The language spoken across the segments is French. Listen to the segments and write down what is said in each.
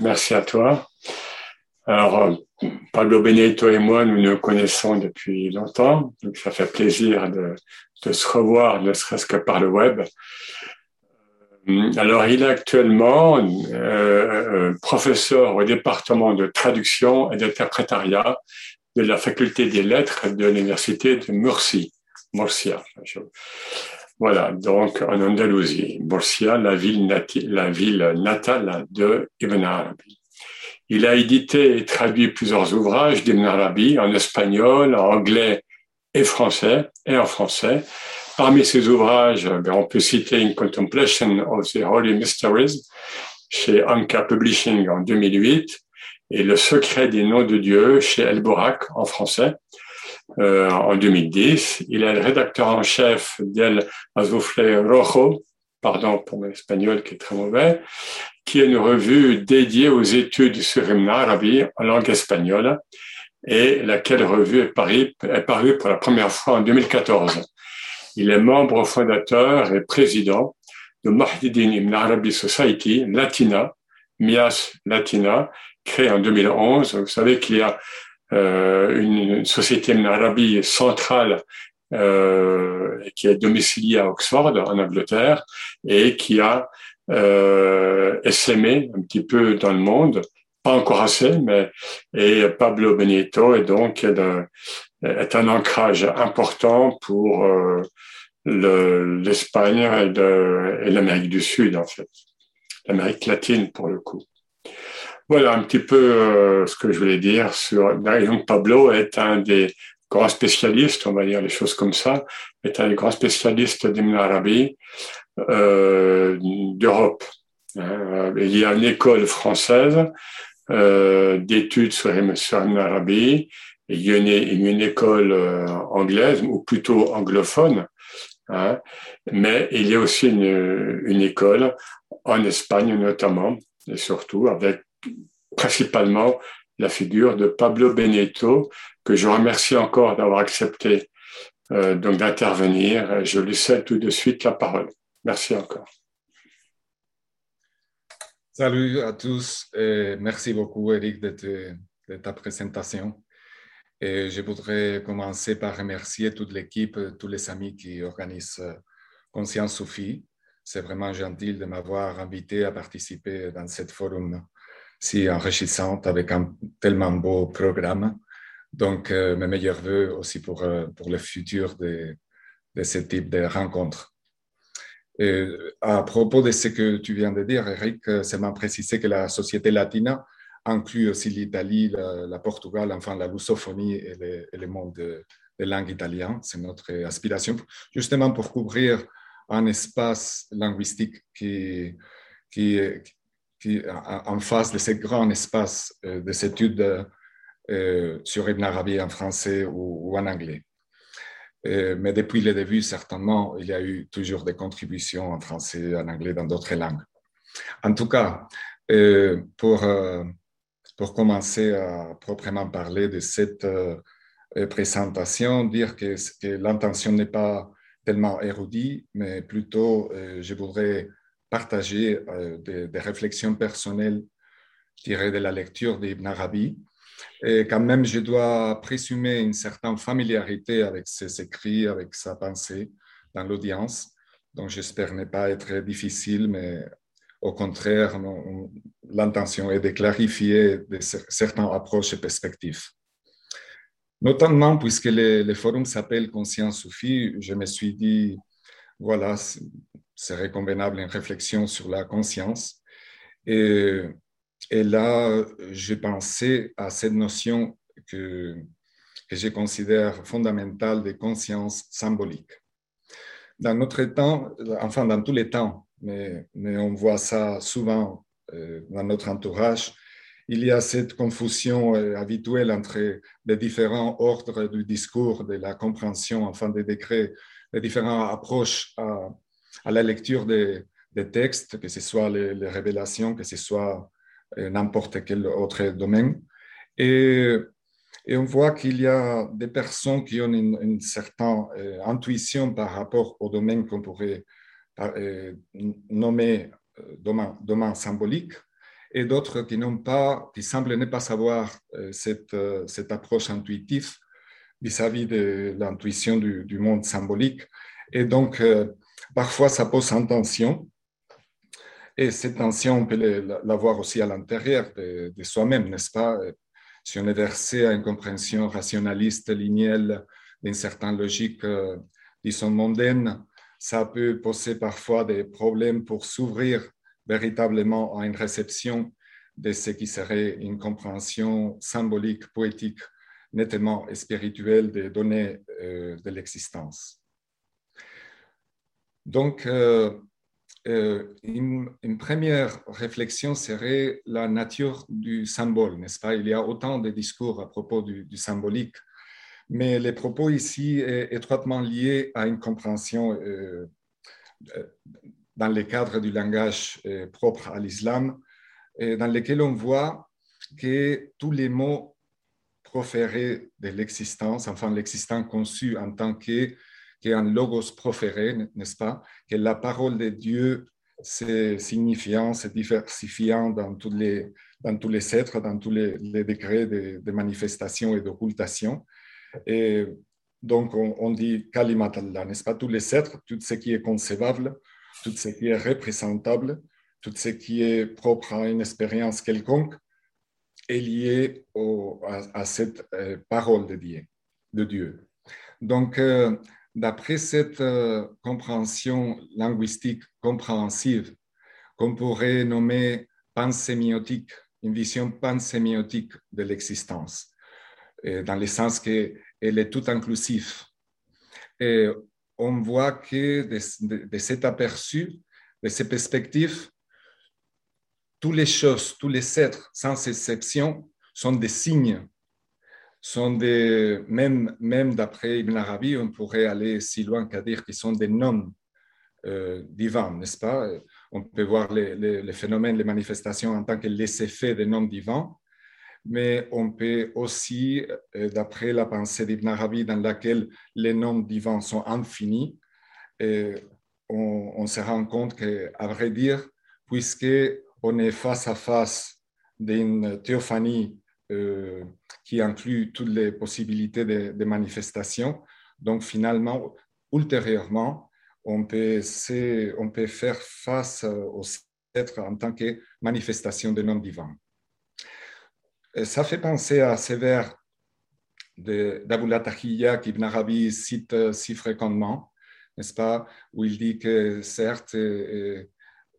Merci à toi. Alors, Pablo Benito et moi, nous nous connaissons depuis longtemps, donc ça fait plaisir de, se revoir, ne serait-ce que par le web. Alors, il est actuellement euh, euh, professeur au département de traduction et d'interprétariat de la faculté des lettres de l'université de Murcie, Murcia. Voilà, donc en Andalousie, ville, la ville natale de Ibn Arabi. Il a édité et traduit plusieurs ouvrages d'Ibn Arabi en espagnol, en anglais et français, et en français. Parmi ses ouvrages, ben, on peut citer In Contemplation of the Holy Mysteries chez Anka Publishing en 2008 et Le secret des noms de Dieu chez El Borak en français euh, en 2010. Il est le rédacteur en chef d'El Azufle Rojo, pardon pour mon espagnol qui est très mauvais, qui est une revue dédiée aux études sur Ibn Arabi en langue espagnole et laquelle revue est parue, pour la première fois en 2014. Il est membre fondateur et président de Mahdiddin Ibn Arabi Society Latina, MIAS Latina, créée en 2011. Vous savez qu'il y a une, société Ibn Arabi centrale euh, qui est domiciliée à Oxford, en Angleterre, et qui a euh, un petit peu dans le monde, pas encore assez, mais et Pablo Benito est donc est un ancrage important pour euh, l'Espagne et l'Amérique du Sud, en fait. L'Amérique latine, pour le coup. Voilà un petit peu euh, ce que je voulais dire sur. Pablo est un des grands spécialistes, on va dire les choses comme ça, est un des grands spécialistes d'Ibn Arabi euh, d'Europe. Hein. Il y a une école française euh, d'études sur, sur Ibn Arabi, il y a une, école anglaise, ou plutôt anglophone, hein, mais il y a aussi une école en Espagne notamment, et surtout avec principalement la figure de Pablo Benito, que je remercie encore d'avoir accepté euh, d'intervenir. Je lui cède tout de suite la parole. Merci encore. Salut à tous et merci beaucoup Eric de, ta présentation. Je voudrais commencer par remercier toute l'équipe, tous les amis qui organisent Conscience Sophie. C'est vraiment gentil de m'avoir invité à participer dans cette forum si enrichissante avec un tellement beau programme. Donc, euh, mes meilleurs voeux aussi pour, euh, pour le futur de, de ce type de rencontres. Et à propos de ce que tu viens de dire, Eric, c'est m'a précisé que la société latina inclut aussi l'Italie, la, Portugal, enfin la lusophonie et, le monde de, de langue italienne. C'est notre aspiration, justement pour couvrir un espace linguistique qui, qui, en face de ce grand espace euh, des études euh, sur Ibn Arabi en français ou, en anglais. Euh, mais depuis le début, certainement, il y a eu toujours des contributions en français, en anglais, dans d'autres langues. En tout cas, pour pour commencer à proprement parler de cette présentation, dire que, l'intention n'est pas tellement érudite, mais plutôt je voudrais partager euh, des, réflexions personnelles tirées de la lecture d'Ibn Arabi. Et quand même, je dois présumer une certaine familiarité avec ses écrits, avec sa pensée dans l'audience. Donc, j'espère ne pas être difficile, mais au contraire, l'intention est de clarifier certaines approches et perspectives. Notamment, puisque le, forum s'appelle Conscience Soufie, je me suis dit, voilà, serait convenable une réflexion sur la conscience. Et, là, j'ai pensé à cette notion que, que je considère fondamentale de conscience symbolique. Dans notre temps, enfin dans tous les temps, mais, mais on voit ça souvent euh, dans notre entourage. Il y a cette confusion euh, habituelle entre les différents ordres du discours, de la compréhension, enfin des décrets, les différentes approches à, à la lecture des, textes, que ce soit les, révélations, que ce soit euh, n'importe quel autre domaine. Et, on voit qu'il y a des personnes qui ont une, certaine intuition par rapport au domaine qu'on pourrait euh, nommé euh, domaine, symbolique et d'autres qui n'ont pas, qui semblent ne pas savoir cette, cette approche intuitive vis-à-vis de l'intuition du, du, monde symbolique. Et donc, parfois, ça pose en tension. Et cette tension, on peut la voir aussi à l'intérieur de, soi-même, n'est-ce pas? Si on est versé à une compréhension rationaliste, linéaire, d'une certaine logique, disons, mondaine, ça peut poser parfois des problèmes pour s'ouvrir véritablement à une réception de ce qui serait une compréhension symbolique, poétique, nettement spirituelle des données euh, de l'existence. Donc, euh, euh, une, première réflexion serait la nature du symbole, n'est-ce pas? Il y a autant de discours à propos du, symbolique mais les propos ici est étroitement liés à une compréhension euh, dans le cadre du langage propre à l'islam, dans lequel on voit que tous les mots proférés de l'existence, enfin l'existence conçu en tant que qu'un logos proféré, n'est-ce pas, que la parole de Dieu, c'est signifiant, c'est diversifiant dans tous les, dans tous les êtres, dans tous les, degrés de, manifestation et d'occultation. Et donc, on, dit Kalimat Allah, n'est-ce pas? Tous les êtres, tout ce qui est concevable, tout ce qui est représentable, tout ce qui est propre à une expérience quelconque est lié à, cette euh, parole de Dieu. De Dieu. Donc, euh, d'après cette euh, compréhension linguistique compréhensive, qu'on pourrait nommer pansémiotique, une vision pansémiotique de l'existence, dans le sens qu'elle est tout inclusif. Et on voit que de, cet aperçu, de ces perspectives, toutes les choses, tous les êtres, sans exception, sont des signes, sont des, même, même d'après Ibn Arabi, on pourrait aller si loin qu'à dire qu'ils sont des noms euh, divins, n'est-ce pas? On peut voir les, les, phénomènes, les manifestations en tant que les effets des noms divins, mais on peut aussi, euh, d'après la pensée d'Ibn Arabi, dans laquelle les noms divins sont infinis, et on, se rend compte qu'à vrai dire, puisque on est face à face d'une théophanie euh, qui inclut toutes les possibilités de, de, manifestation, donc finalement, ultérieurement, on peut, on peut faire face aux êtres en tant que manifestation des noms divins ça fait penser à ces vers d'Abu Tahiyya qu'Ibn Arabi cite euh, si fréquemment, n'est-ce pas, où il dit que certes, euh,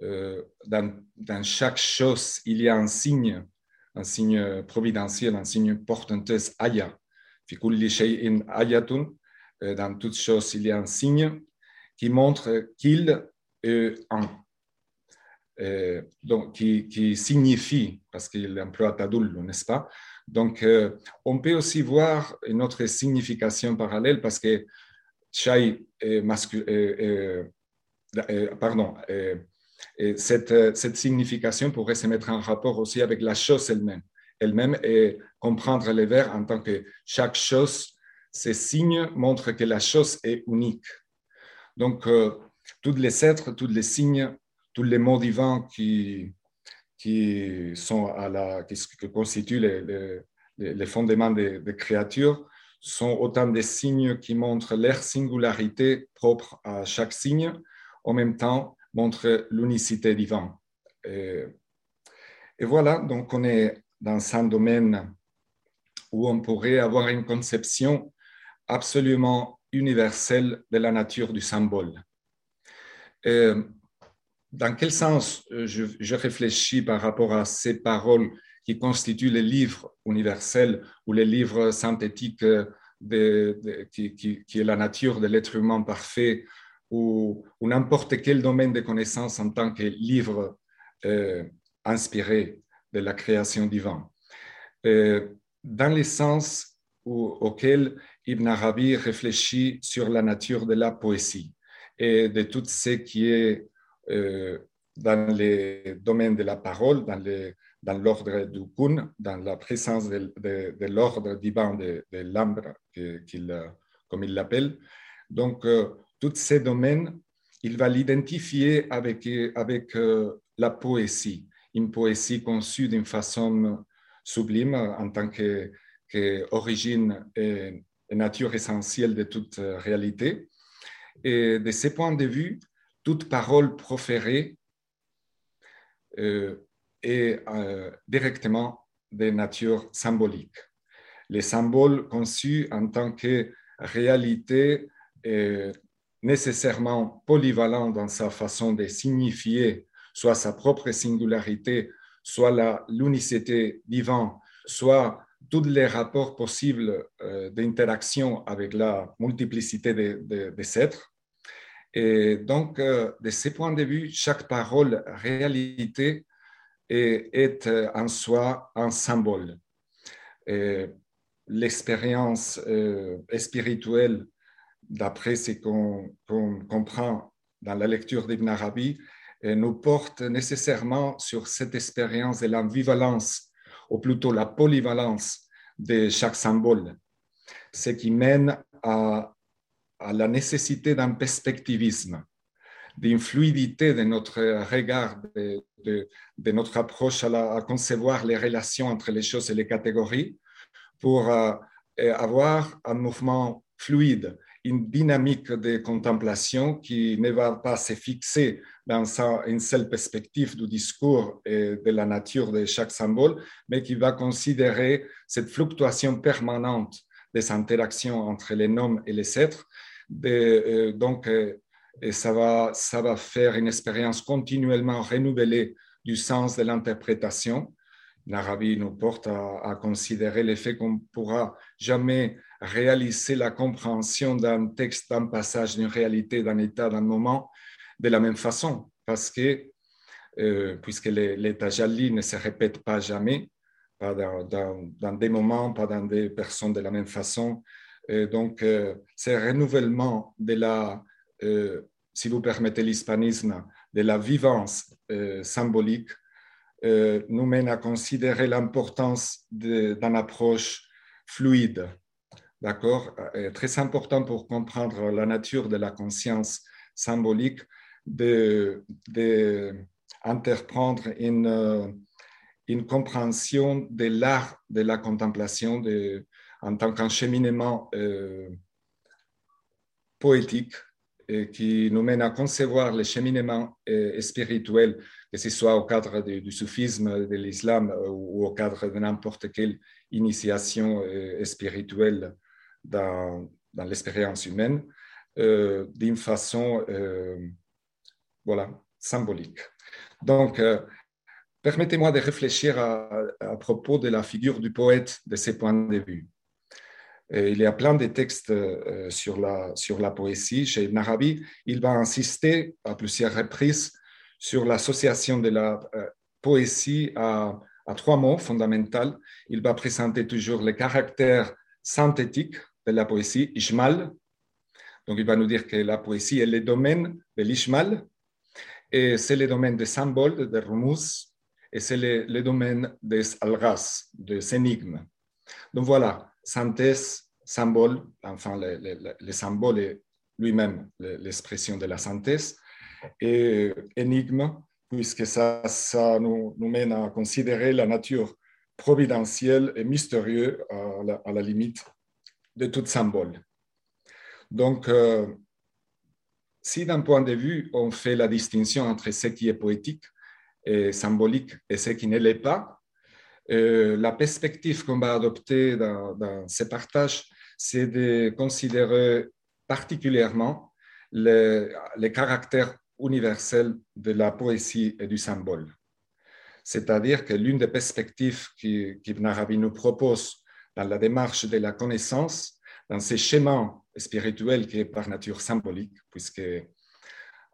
euh, dans, chaque chose, il y a un signe, un signe providentiel, un signe portenteux, aya. Dans toute chose, il y a un signe qui montre qu'il est un euh, donc, qui, signifie, parce qu'il emploie tadoul, n'est-ce pas? Donc, euh, on peut aussi voir une autre signification parallèle parce que Shai pardon, cette, cette, signification pourrait se mettre en rapport aussi avec la chose elle-même, elle-même et comprendre les vers en tant que chaque chose, ces signes montrent que la chose est unique. Donc, euh, tous les êtres, tous les signes tous les mots divins qui, qui, sont à la, qui, constituent les, les, fondements des, créatures sont autant des signes qui montrent leur singularité propre à chaque signe, en même temps montrent l'unicité divine. Et, et, voilà, donc on est dans un domaine où on pourrait avoir une conception absolument universelle de la nature du symbole. Dans quel sens euh, je, réfléchis par rapport à ces paroles qui constituent les livres universels ou les livres synthétiques euh, de, qui, est la nature de l'être humain parfait ou, n'importe quel domaine de connaissance en tant que livre euh, inspiré de la création divine. dans le sens auquel Ibn Arabi réfléchit sur la nature de la poésie et de tout ce qui est euh, dans les domaines de la parole, dans, l'ordre du kun, dans la présence de, l'ordre divin de, de l'ambre, comme il l'appelle. Donc, euh, tous ces domaines, il va l'identifier avec, avec euh, la poésie. une poésie conçue d'une façon sublime en tant qu'origine et, nature essentielle de toute réalité. Et de ce point de vue, toute parole proférée euh, est euh, directement de nature symbolique. Les symboles conçus en tant que réalité nécessairement polyvalent dans sa façon de signifier soit sa propre singularité, soit l'unicité divine, soit tous les rapports possibles euh, d'interaction avec la multiplicité des êtres. Et donc, euh, de ce point de vue, chaque parole réalité est, est en soi un symbole. L'expérience euh, spirituelle, d'après ce qu'on comprend dans la lecture d'Ibn Arabi, nous porte nécessairement sur cette expérience de l'ambivalence, ou plutôt la polyvalence de chaque symbole, ce qui mène à, la nécessité d'un perspectivisme, d'une fluidité de notre regard, de, notre approche à, concevoir les relations entre les choses et les catégories, pour euh, avoir un mouvement fluide une dynamique de contemplation qui ne va pas se fixer dans une seule perspective du discours et de la nature de chaque symbole, mais qui va considérer cette fluctuation permanente des interactions entre les noms et les êtres. Euh, donc, euh, et ça, va, ça va faire une expérience continuellement renouvelée du sens de l'interprétation. L'Arabie nous porte à, à considérer le fait qu'on ne pourra jamais réaliser la compréhension d'un texte, d'un passage, d'une réalité, d'un état, d'un moment de la même façon, parce que, euh, puisque l'état jali ne se répète pas jamais, pas dans, des moments, pas dans des personnes de la même façon. donc, euh, renouvellement de la, euh, si vous permettez l'hispanisme, de la vivance symbolique nous mène à considérer l'importance d'une approche fluide, d'accord, est très important pour comprendre la nature de la conscience symbolique, de, une, une compréhension de l'art de la contemplation de, en tant qu'encheminement euh, poétique qui nous mène à concevoir le cheminement euh, spirituel, que ce soit au cadre du soufisme, de l'islam euh, ou au cadre de n'importe quelle initiation spirituelle dans, l'expérience humaine euh, d'une façon euh, voilà, symbolique. Donc, euh, permettez-moi de réfléchir à, propos de la figure du poète de ces points de vue. il y a plein de textes sur, la, sur la poésie. Chez Ibn Arabi, il va insister à plusieurs reprises sur l'association de la poésie à, à, trois mots fondamentaux. Il va présenter toujours le caractère synthétique de la poésie, Ishmal. Donc, il va nous dire que la poésie est le domaine de l'Ishmal, et c'est le domaine des symboles, des rumous, et c'est le, domaine des alras, des énigmes. Donc voilà, synthèse, symbole, enfin, le, symbole est lui-même l'expression de la synthèse, et énigme, puisque ça, ça nous, nous, mène à considérer la nature providentielle et mystérieuse à la limite de tout symbole. Donc, euh, si d'un point de vue, on fait la distinction entre ce qui est poétique et symbolique et ce qui ne l'est pas, euh, la perspective qu'on va adopter dans, dans ces partages, c'est de considérer particulièrement les, les caractères universels de la poésie et du symbole. C'est-à-dire que l'une des perspectives qu'Ibn Arabi nous propose dans la démarche de la connaissance, dans ces schémas spirituels qui est par nature symbolique, puisque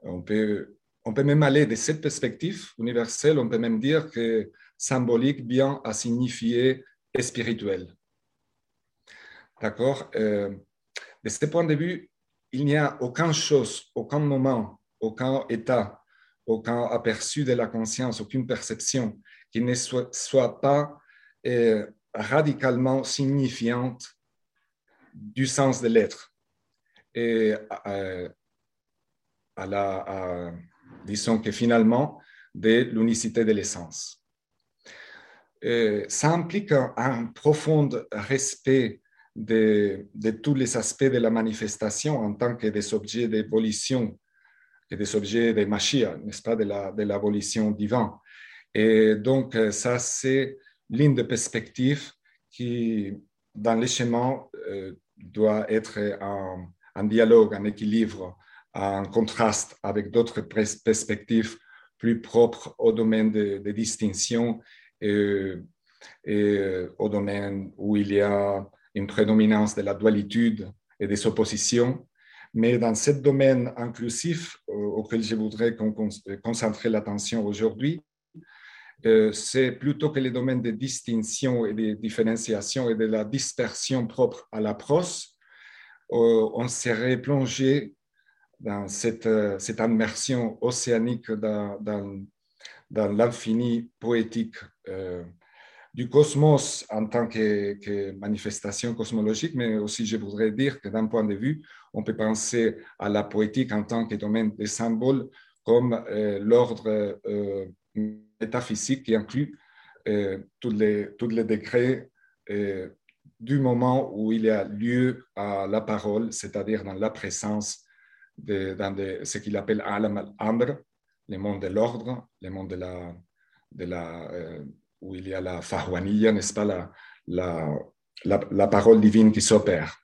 on peut, on peut même aller de cette perspective universelle, on peut même dire que symbolique vient à signifier spirituel. D'accord euh, De ce point de vue, il n'y a aucune chose, aucun moment, aucun état, aucun aperçu de la conscience, aucune perception qui ne soit, soit pas euh, radicalement signifiante du sens de l'être. Et euh, à, la, disons que finalement, de l'unicité de l'essence. ça implique un, profond respect de, tous les aspects de la manifestation en tant que des objets d'évolution et des objets de machia, n'est-ce pas, de la, de l'abolition divine. Et donc, ça, c'est l'une des perspectives qui, dans les schémas, euh, doit être en, dialogue, en équilibre, en contraste avec d'autres perspectives plus propres au domaine de, distinction et, et, au domaine où il y a une prédominance de la dualité et des oppositions. Mais dans ce domaine inclusif euh, auquel je voudrais concentrer l'attention aujourd'hui, euh, c'est plutôt que les domaines de distinction et de différenciation et de la dispersion propre à la prose, euh, on serait plongé dans cette, euh, cette immersion océanique dans, l'infini poétique du cosmos en tant que, manifestation cosmologique, mais aussi je voudrais dire que d'un point de vue, on peut penser à la poétique en tant que domaine des symboles comme l'ordre métaphysique qui inclut euh, tous, les, tous les degrés euh, du moment où il y a lieu à la parole, c'est-à-dire dans la présence, de, dans ce qu'il appelle alam al-amr, le monde de l'ordre, le monde de la, de la, euh, où il y a la fahwaniya, n'est-ce pas, la, la, la, parole divine qui s'opère.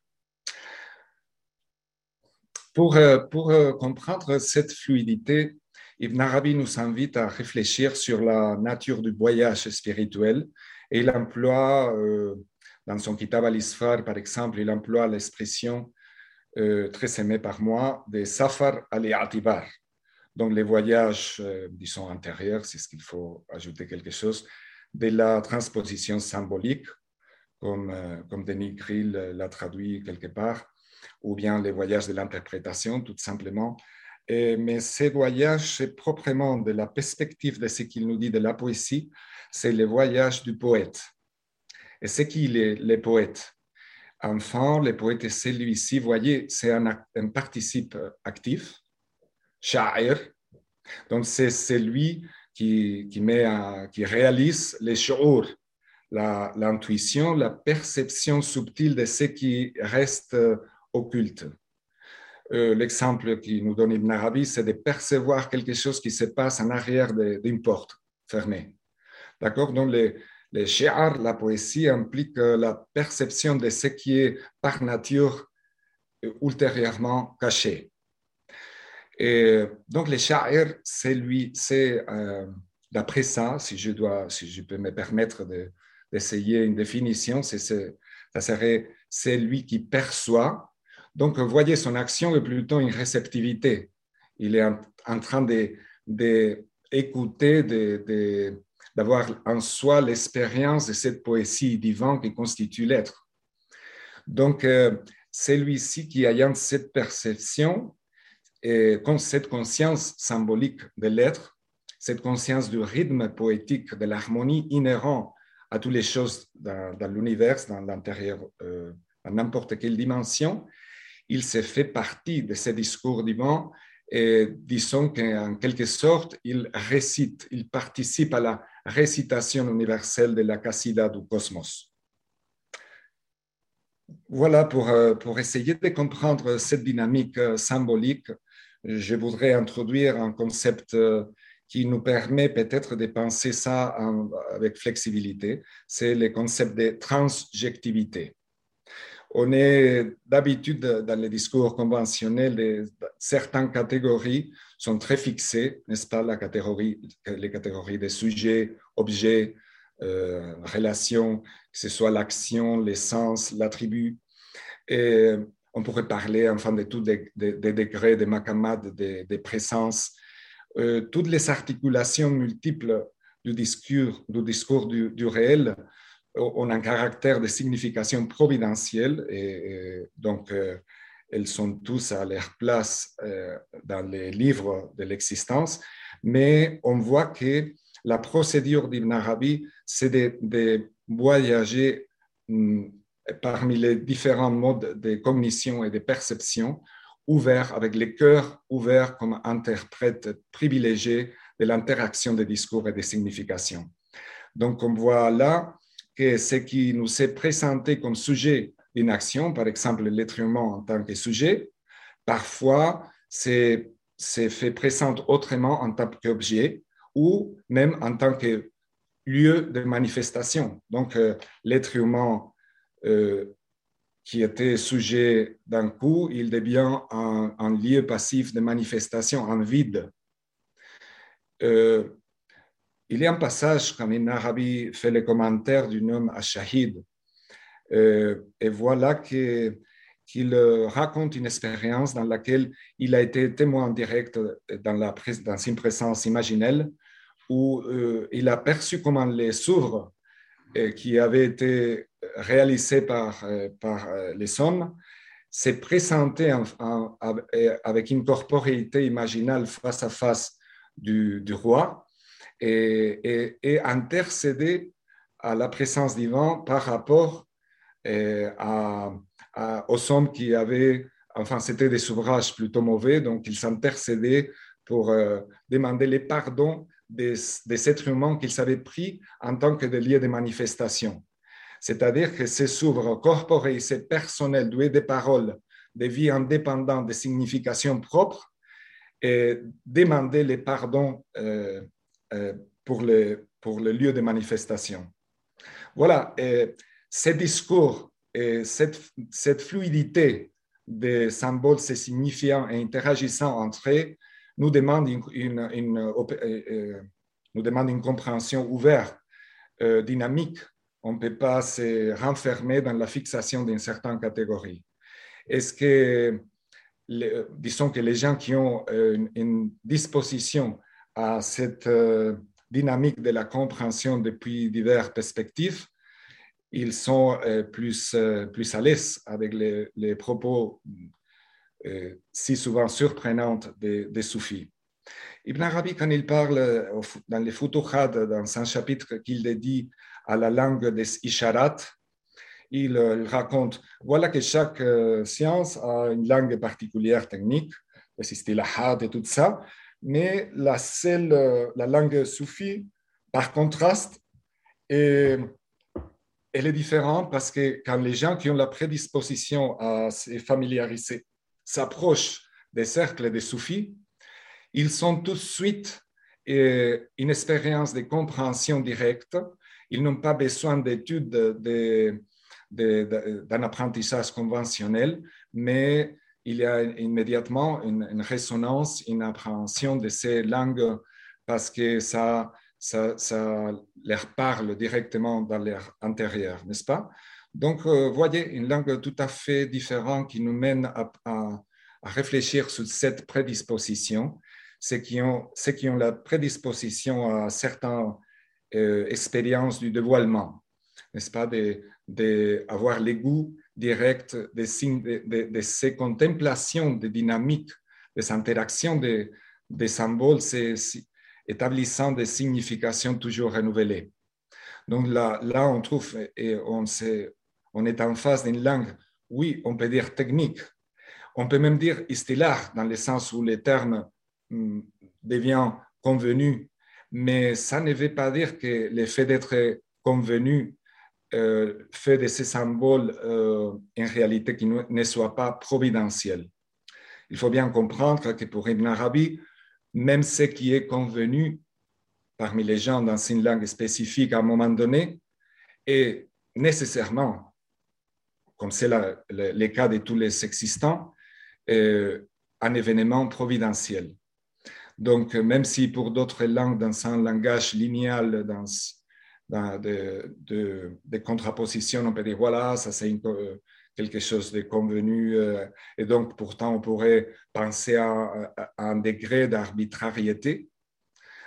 Pour, pour comprendre cette fluidité, Ibn Arabi nous invite à réfléchir sur la nature du voyage spirituel et il emploie, euh, dans son Kitab al-Isfar, par exemple, il emploie l'expression euh, très aimée par moi de Safar al-Atibar. Donc, les voyages, euh, disons, antérieurs, c'est ce qu'il faut ajouter quelque chose, de la transposition symbolique, comme, comme Denis Grill l'a traduit quelque part, ou bien les voyages de l'interprétation, tout simplement, mais ces voyages, c'est proprement de la perspective de ce qu'il nous dit de la poésie, c'est le voyage du poète. Et c'est qui les, les poètes Enfin, le poète, c'est celui-ci, voyez, c'est un, un, participe actif, sha'ir. Donc, c'est celui qui, qui, met qui réalise les shu'ur, l'intuition, la perception subtile de ce qui reste occulte. Euh, l'exemple qui nous donne Ibn Arabi, c'est de percevoir quelque chose qui se passe en arrière d'une porte fermée. D'accord? Donc, les, les la poésie, implique la perception de ce qui est par nature euh, ultérieurement caché. Et donc, les shi'ar, c'est lui, c'est euh, d'après ça, si je, dois, si je peux me permettre d'essayer une définition, c'est, ça serait c'est lui qui perçoit donc, vous voyez, son action est plutôt une réceptivité. Il est en, train d'écouter, d'avoir en soi l'expérience de cette poésie divine qui constitue l'être. Donc, euh, c'est lui-ci qui ayant cette perception et cette conscience symbolique de l'être, cette conscience du rythme poétique, de l'harmonie inhérent à toutes les choses dans, l'univers, dans l'intérieur, euh, à n'importe quelle dimension, il s'est fait partie de ce discours divin et disons qu'en quelque sorte, il récite, il participe à la récitation universelle de la Cassida du cosmos. Voilà, pour, euh, pour essayer de comprendre cette dynamique euh, symbolique, je voudrais introduire un concept euh, qui nous permet peut-être de penser ça avec flexibilité, c'est le concept de transjectivité on est d'habitude dans les discours conventionnels, certaines catégories sont très fixées, n'est-ce pas, la catégorie, les catégories des sujets, objets, euh, relations, que ce soit l'action, l'essence, l'attribut. Et on pourrait parler enfin de tous des, degrés, des macamades, des, présences, euh, toutes les articulations multiples du discours du, discours du réel ont un caractère de signification providentielle et, donc euh, elles sont tous à leur place dans les livres de l'existence, mais on voit que la procédure d'Ibn Arabi, c'est de, voyager hmm, parmi les différents modes de cognition et de perception, ouverts avec les cœurs ouverts comme interprètes privilégiés de l'interaction des discours et des significations. Donc, on voit là que ce qui nous est présenté comme sujet d'une action, par exemple l'être humain en tant que sujet, parfois c'est fait présent autrement en tant qu'objet ou même en tant que lieu de manifestation. Donc, euh, l'être humain euh, qui était sujet d'un coup, il devient un, lieu passif de manifestation, un vide. Euh, il y a un passage quand Ibn Arabi fait le commentaire du nom Ashahid. Euh, et voilà qu'il raconte une expérience dans laquelle il a été témoin direct dans, la, dans une présence imaginelle où euh, il a perçu comment les ouvres euh, qui avaient été réalisés par, par les hommes s'est présenté avec une corporéité imaginale face à face du, du roi et, et, intercéder à la présence divine par rapport euh, à, aux hommes qui avaient, enfin, c'était des ouvrages plutôt mauvais, donc ils s'intercédaient pour euh, demander les pardons des, des êtres humains qu'ils avaient pris en tant que des lieux de manifestation. C'est-à-dire que ces ouvres corporels, ces personnels doués de paroles, de vie indépendante, de signification propre, et demander les pardons euh, pour, le, pour le lieu de manifestation. Voilà, et ce discours et cette, cette fluidité des symboles se signifiant et interagissant entre eux nous demande une, euh, euh, nous demande une compréhension ouverte, dynamique. On ne peut pas se renfermer dans la fixation d'une certaine catégorie. Est-ce que, disons que les gens qui ont une disposition à cette dynamique de la compréhension depuis diverses perspectives, ils sont euh, plus, euh, plus à l'aise avec les, les propos euh, si souvent surprenants des, soufis. Ibn Arabi, quand il parle dans les Futuhat, dans un chapitre qu'il dédie à la langue des Isharat, il, raconte voilà que chaque science a une langue particulière technique, le système et tout ça, mais la, seule, la langue soufie, par contraste, elle est différente parce que quand les gens qui ont la prédisposition à se familiariser s'approchent des cercles des soufis, ils sont tout de suite une expérience de compréhension directe. Ils n'ont pas besoin d'études d'un apprentissage conventionnel, mais il y a immédiatement une, résonance, une appréhension de ces langues parce que ça, ça, leur parle directement dans leur intérieur, n'est-ce pas? Donc, euh, voyez, une langue tout à fait différente qui nous mène à, réfléchir sur cette prédisposition. Ceux qui ont, ceux qui ont la prédisposition à certaines euh, expériences du dévoilement, n'est-ce pas, d'avoir de, les goûts direct de, de, ces contemplations de dynamiques, des interactions des de symboles, établissant des significations toujours renouvelées. Donc là, là on trouve, et on, on est en face d'une langue, oui, on peut dire technique, on peut même dire stellar, dans le sens où les termes hmm, deviennent convenus, mais ça ne veut pas dire que le fait d'être convenu euh, fait de ces symboles euh, en réalité qui ne soient pas providentiels. Il faut bien comprendre que pour Ibn Arabi, même ce qui est convenu parmi les gens dans une langue spécifique à un moment donné est nécessairement, comme c'est le, cas de tous les existants, euh, un événement providentiel. Donc, même si pour d'autres langues, dans un langage linéal, dans de, de, de, contraposition, on peut dire voilà, ça c'est quelque chose de convenu, euh, et donc pourtant on pourrait penser à, un degré d'arbitrariété.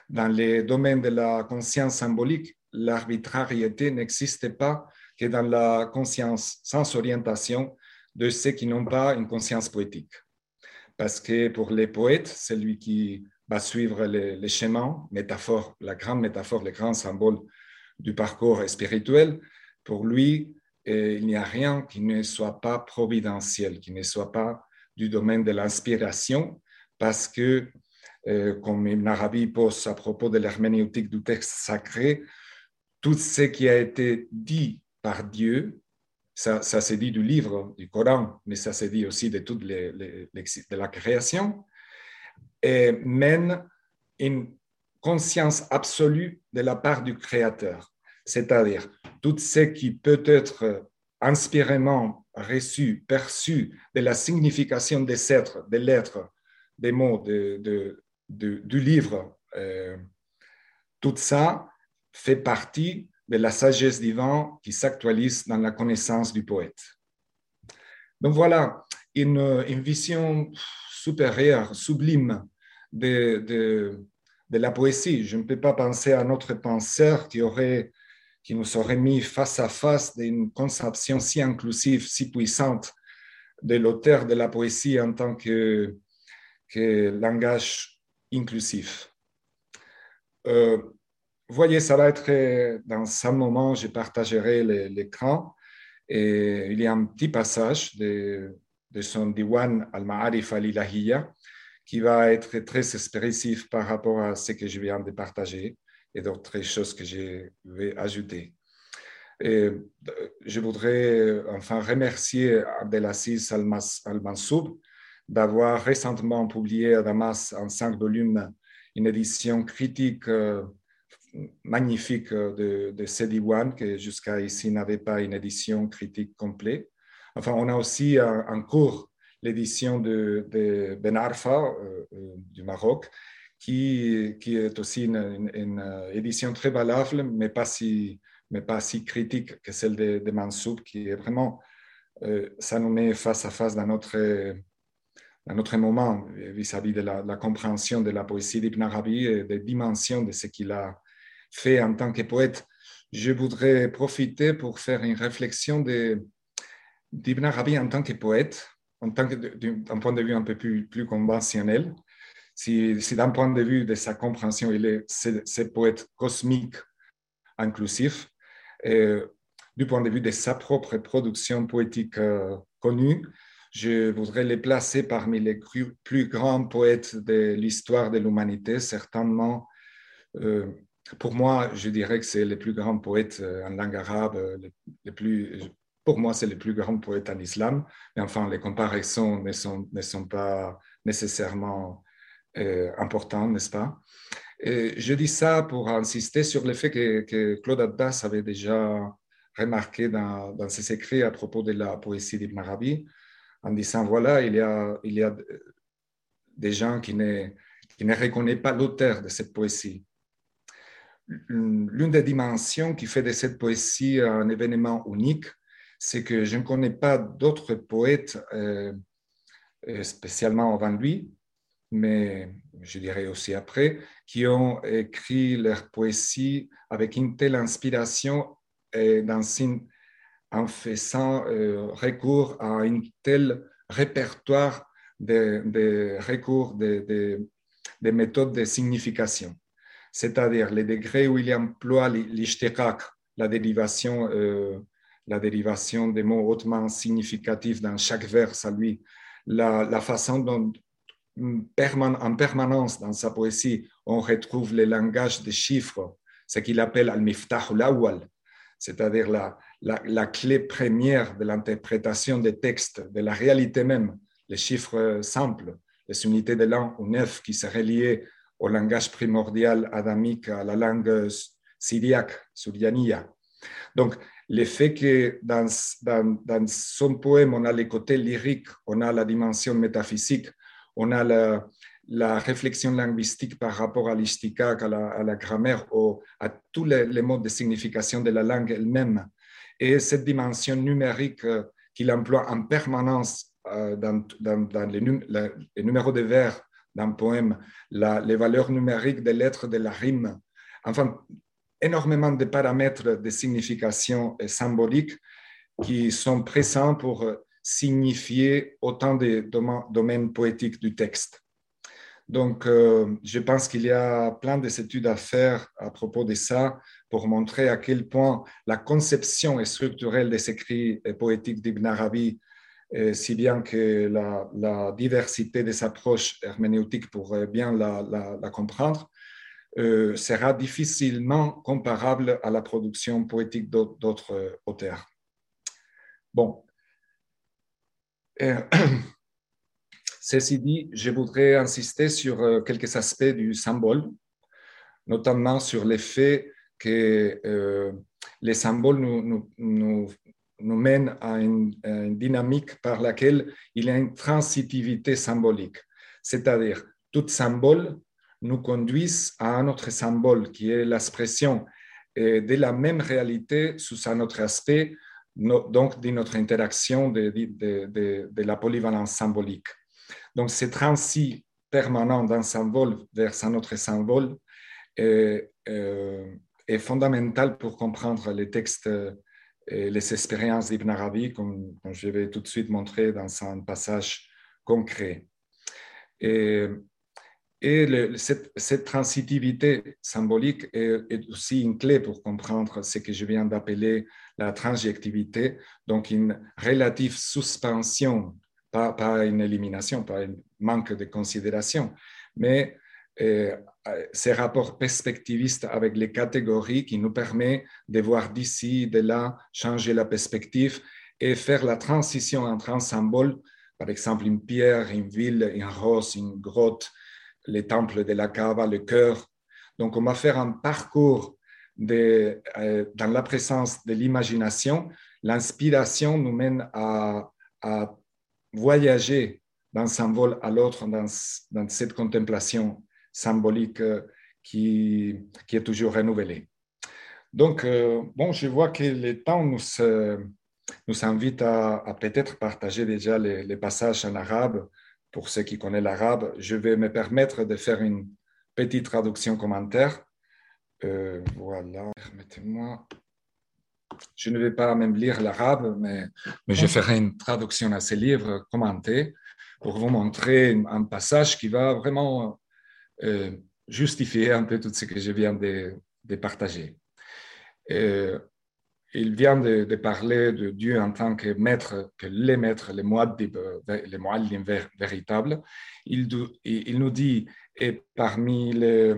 Dans les domaines de la conscience symbolique, l'arbitrariété n'existe pas que dans la conscience sans orientation de ceux qui n'ont pas une conscience poétique. Parce que pour les poètes, celui qui va suivre les, les schémas, métaphore, la grande métaphore, les grands symboles du parcours spirituel, pour lui, euh, il n'y a rien qui ne soit pas providentiel, qui ne soit pas du domaine de l'inspiration, parce que comme Ibn Arabi pose à propos de l'herméneutique du texte sacré, tout ce qui a été dit par Dieu, ça, ça s'est dit du livre, du Coran, mais ça s'est dit aussi de toute la création, et mène une conscience absolue de la part du Créateur, c'est-à-dire tout ce qui peut être inspirément reçu, perçu de la signification des êtres, des lettres, des mots du livre, euh, tout ça fait partie de la sagesse divine qui s'actualise dans la connaissance du poète. Donc voilà, une, vision supérieure, sublime de, de, la poésie. Je ne peux pas penser à notre penseur qui, aurait, qui nous aurait mis face à face d'une conception si inclusive, si puissante de l'auteur de la poésie en tant que, que langage inclusif. Euh, voyez, ça va être dans ce moment, je partagerai l'écran. Et il y a un petit passage de, de son Diwan al-Ma'arif al-Ilahiyya qui va être très expressif par rapport à ce que je viens de partager et d'autres choses que je vais ajouter. Et je voudrais enfin remercier Abdelaziz Al-Mansoub d'avoir récemment publié à Damas en cinq volumes une édition critique euh, magnifique de, de Sediwan, qui jusqu'à ici n'avait pas une édition critique complète. Enfin, on a aussi en cours l'édition de, de, Ben Arfa euh, euh, du Maroc, qui, qui, est aussi une, une, édition très valable, mais pas si, mais pas si critique que celle de, de Mansoub, qui est vraiment, euh, ça nous met face à face dans notre, dans notre moment vis-à-vis de la, la, compréhension de la poésie d'Ibn Arabi et des dimensions de ce qu'il a fait en tant que poète, je voudrais profiter pour faire une réflexion d'Ibn Arabi en tant que poète, en tant que d'un point de vue un peu plus, conventionnel. Si, d'un point de vue de sa compréhension, il est ce poète cosmique, inclusif, et du point de vue de sa propre production poétique euh, connue, je voudrais les placer parmi les plus grands poètes de l'histoire de l'humanité, certainement euh, pour moi, je dirais que c'est les plus grands poètes euh, en langue arabe, euh, les, plus, pour moi, c'est les plus grands poètes en islam. Mais enfin, les comparaisons ne sont, pas nécessairement euh, importantes, n'est-ce pas? Je dis ça pour insister sur le fait que, Claude Abbas avait déjà remarqué dans, ses écrits à propos de la poésie d'Ibn Arabi, en disant, voilà, il y a, des gens qui ne reconnaissent pas l'auteur de cette poésie l'une des dimensions qui fait de cette poésie un événement unique, c'est que je ne connais pas d'autres poètes, euh, euh, spécialement avant lui, mais je dirais aussi après, qui ont écrit leur poésie avec une telle inspiration et dans en faisant euh, recours à un tel répertoire de, recours, de, de méthodes de signification. C'est-à-dire les degrés où il emploie l'ishtiqaq, la dérivation, la dérivation des mots hautement significatifs dans chaque vers à lui, la, façon dont en permanence dans sa poésie, on retrouve le langage des chiffres, ce qu'il appelle al-miftah al c'est-à-dire la, clé première de l'interprétation des textes, de la réalité même, les chiffres simples, les unités de l'an ou neuf qui seraient liées au langage primordial adamique, à la langue syriaque, suryania. Donc, le fait que dans, son poème, on a les côtés lyriques, on a la dimension métaphysique, on a la, la réflexion linguistique par rapport à l'istikak, à la, la grammaire, à tous les, modes de signification de la langue elle-même. Et cette dimension numérique euh, qu'il emploie en permanence euh, dans, les, numéros de vers d'un poème, les valeurs numériques des lettres de la rime, enfin, énormément de paramètres de signification symbolique qui sont présents pour signifier autant de domaines poétiques du texte. Donc, euh, je pense qu'il y a plein d'études à faire à propos de ça pour montrer à quel point la conception structurelle des écrits poétiques d'Ibn Arabi si bien que la, diversité des approches herméneutiques pour bien la, comprendre sera difficilement comparable à la production poétique d'autres auteurs. Bon. Ceci dit, je voudrais insister sur euh, quelques aspects du symbole, notamment sur l'effet que euh, les symboles nous, nous, nous, mènent à une, dynamique par laquelle il y a une transitivité symbolique. C'est-à-dire, tout symbole nous conduit à un autre symbole qui est l'expression euh, de la même réalité sous un autre aspect, donc de notre interaction de, la polyvalence symbolique. Donc, ce transit permanent d'un symbole vers un autre symbole est, euh, est, fondamental pour comprendre les textes et les expériences d'Ibn Arabi, comme, je vais tout de suite montrer dans un passage concret. Et, et cette, transitivité symbolique est, est, aussi une clé pour comprendre ce que je viens d'appeler la transjectivité, donc une relative suspension pas, une élimination, pas un manque de considération, mais euh, ces rapports perspectivistes avec les catégories qui nous permet de voir d'ici, de là, changer la perspective et faire la transition entre un symbole, par exemple une pierre, une ville, une rose, une grotte, les temples de la Kaaba, le cœur. Donc on va faire un parcours euh, dans la présence de l'imagination. L'inspiration nous mène à, voyager d'un symbole à l'autre dans, cette contemplation symbolique euh, qui, qui est toujours renouvelée. Donc, euh, bon, je vois que le temps nous, nous invite à, peut-être partager déjà les, passages en arabe. Pour ceux qui connaissent l'arabe, je vais me permettre de faire une petite traduction commentaire. Euh, voilà, permettez-moi. Je ne vais pas même lire l'arabe, mais, je ferai une traduction à ces livres commentés pour vous montrer un passage qui va vraiment euh, justifier un peu tout ce que je viens de, de partager. Euh, il vient de, parler de Dieu en tant que maître, que les maîtres, les muaddib, les muallim véritables. Il, nous dit, et parmi les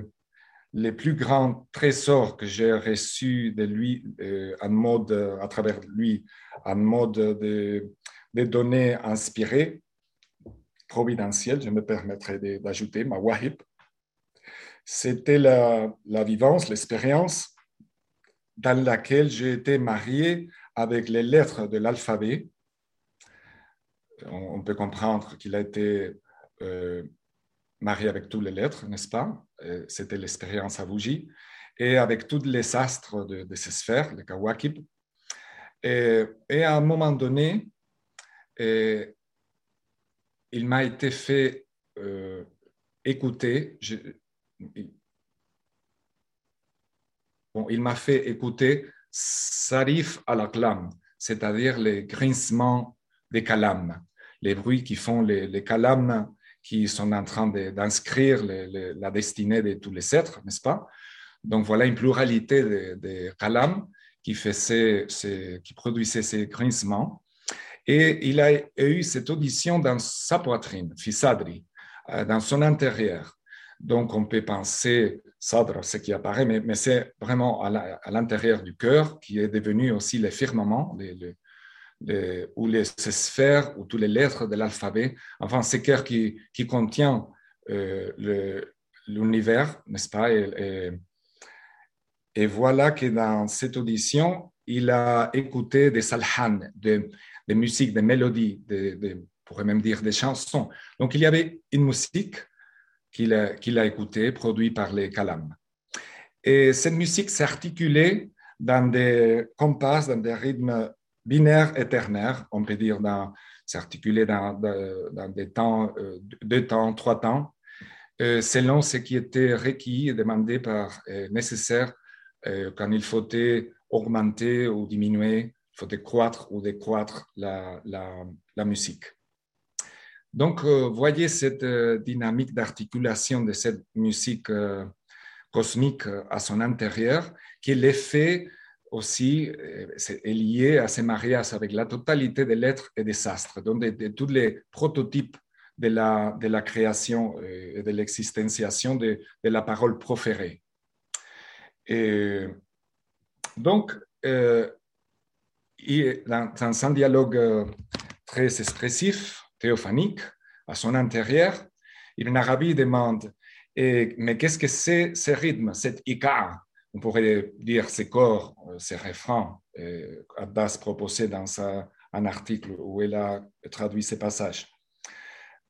les plus grands trésors que j'ai reçus de lui euh, en mode, à travers lui, en mode de, données inspirées, providentielles, je me permettrai d'ajouter ma wahib, c'était la, la vivance, l'expérience dans laquelle j'ai été marié avec les lettres de l'alphabet. On, peut comprendre qu'il a été euh, marié avec toutes les lettres, n'est-ce pas? C'était l'expérience à Vougie. Et avec tous les astres de, ces sphères, les Kawakib. Et, à un moment donné, il m'a été fait euh, écouter. Il m'a fait écouter Sarif al-Aklam, c'est-à-dire les grincements des calams, les bruits qui font les, les qui sont en train d'inscrire la destinée de tous les êtres, n'est-ce pas? Donc voilà une pluralité de, de qui, qui produisait ces grincements. Et il a eu cette audition dans sa poitrine, Fisadri, euh, dans son intérieur. Donc on peut penser Sadra, ce qui apparaît, mais, c'est vraiment à l'intérieur du cœur qui est devenu aussi le firmament, le, ou les sphères ou toutes les lettres de l'alphabet, enfin, ce cœur qui, contient euh, l'univers, n'est-ce pas? Et, voilà que dans cette audition, il a écouté des salhan, des, musiques, des mélodies, on pourrait même dire des chansons. Donc, il y avait une musique qu'il a, écoutée, produite par les calams. Et cette musique s'articulait dans des compas, dans des rythmes binaire et ternaire, on peut dire, s'articuler dans, dans, des temps, euh, deux temps, trois temps, euh, selon ce qui était requis et demandé par euh, nécessaire quand il fallait augmenter ou diminuer, il faut croître ou décroître la musique. Donc, voyez cette dynamique d'articulation de cette musique cosmique à son intérieur, qui est l'effet aussi est lié à ces mariages avec la totalité des lettres et des astres, donc de, tous les prototypes de la, de création et de l'existenciation de, de, la parole proférée. Donc, euh, dans, un dialogue très expressif, théophanique, à son intérieur, Ibn Arabi demande Mais qu'est-ce que c'est ce rythme, cet ika On pourrait dire ces corps, ces refrains, euh, Abbas proposé dans un article où il a traduit ces passages.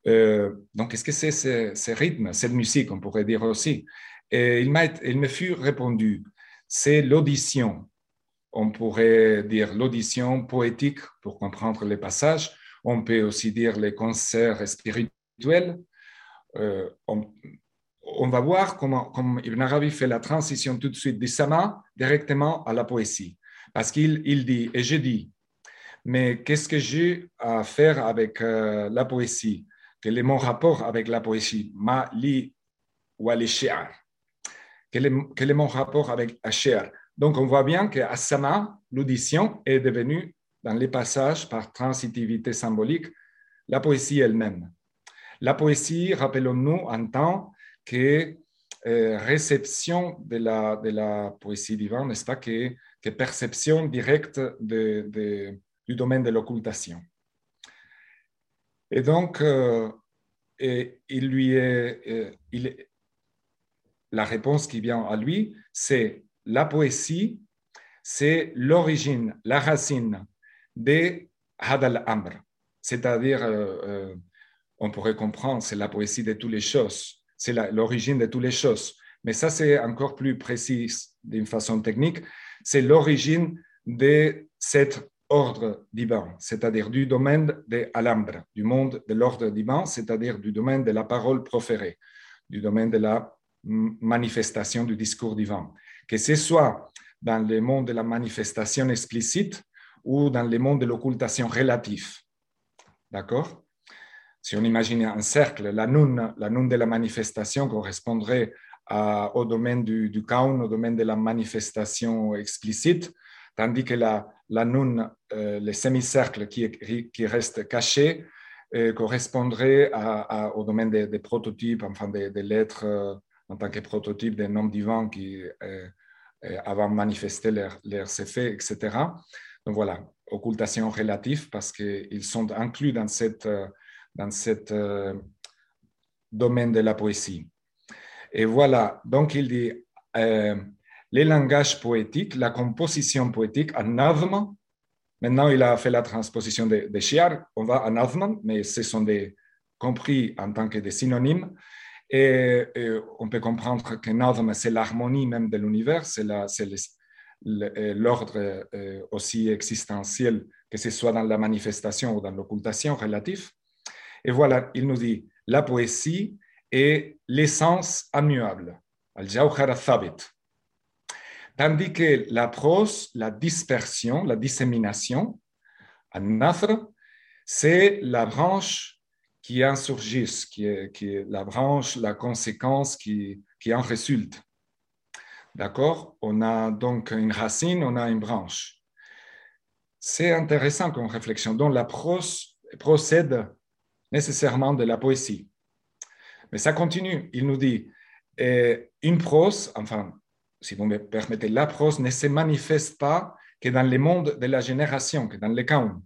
Euh, donc, qu'est-ce que c'est ce, rythme, cette musique, on pourrait dire aussi? Et il, il me fut répondu c'est l'audition. On pourrait dire l'audition poétique pour comprendre les passages. On peut aussi dire les concerts spirituels. Euh, on, va voir comment, Ibn Arabi fait la transition tout de suite du sama directement à la poésie. Parce qu'il il dit, et je dis, mais qu'est-ce que j'ai à faire avec euh, la poésie? Quel est mon rapport avec la poésie? Ma li wa quel est, quel est, mon rapport avec Asher Donc, on voit bien que Asama, l'audition, est devenue, dans les passages par transitivité symbolique, la poésie elle-même. La poésie, rappelons-nous, entend que euh, réception de la, de la poésie divine, n'est-ce pas, que, que, perception directe de, du domaine de l'occultation. Et donc, euh, et il lui est, euh, il, la réponse qui vient à lui, c'est la poésie, c'est l'origine, la racine de Hadal Amr, c'est-à-dire on pourrait comprendre, c'est la poésie de toutes les choses, c'est l'origine de toutes les choses. Mais ça, c'est encore plus précis d'une façon technique, c'est l'origine de cet ordre divin, c'est-à-dire du domaine de Alhambra, du monde de l'ordre divin, c'est-à-dire du domaine de la parole proférée, du domaine de la manifestation du discours divin, que ce soit dans le monde de la manifestation explicite ou dans le monde de l'occultation relative. D'accord? Si on imagine un cercle, la noun, la de la manifestation correspondrait au domaine du, du kaun, au domaine de la manifestation explicite, tandis que la, la noun, euh, le semi-cercle qui, qui, reste caché, euh, correspondrait au domaine des, prototypes, enfin des, lettres euh, en tant que prototypes des noms divins qui avaient manifesté leurs effets, etc. Donc voilà, occultation relative parce qu'ils sont inclus dans cette dans ce euh, domaine de la poésie. Et voilà, donc il dit euh, les langages poétiques, la composition poétique en navma. Maintenant, il a fait la transposition de, de Chiar, on va en navma, mais ce sont des compris en tant que des synonymes. Et, on peut comprendre que navma, c'est l'harmonie même de l'univers, c'est l'ordre euh, aussi existentiel, que ce soit dans la manifestation ou dans l'occultation relative. Et voilà, il nous dit, la poésie est l'essence immuable, al-jawhar thabit Tandis que la prose, la dispersion, la dissémination, al-nafr, c'est la branche qui en surgit, qui qui la branche, la conséquence qui, qui en résulte. D'accord? On a donc une racine, on a une branche. C'est intéressant comme réflexion. Donc la prose procède nécessairement de la poésie. Mais ça continue. Il nous dit, une prose, enfin, si vous me permettez, la prose ne se manifeste pas que dans le monde de la génération, que dans le kaun,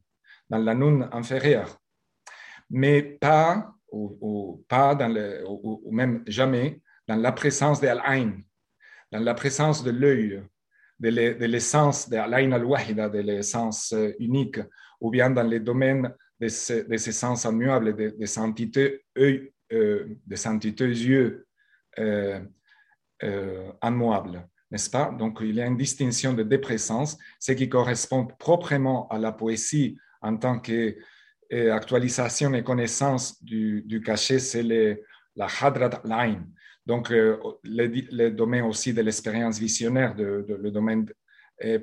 dans la noun inférieure, mais pas, ou, pas même jamais, dans la présence de Al-Ain, dans la présence de l'œil, de l'essence de Al-Ain al-Wahida, de l'essence unique, ou bien dans les domaines de, ces sens immuables, de, des entités, œil, euh, des entités yeux euh, euh, n'est-ce pas? Donc, il y a une distinction de dépressance, ce qui correspond proprement à la poésie en tant qu'actualisation et connaissance du, du cachet, c'est la hadrat line. Donc, le, domaine aussi de l'expérience visionnaire, le domaine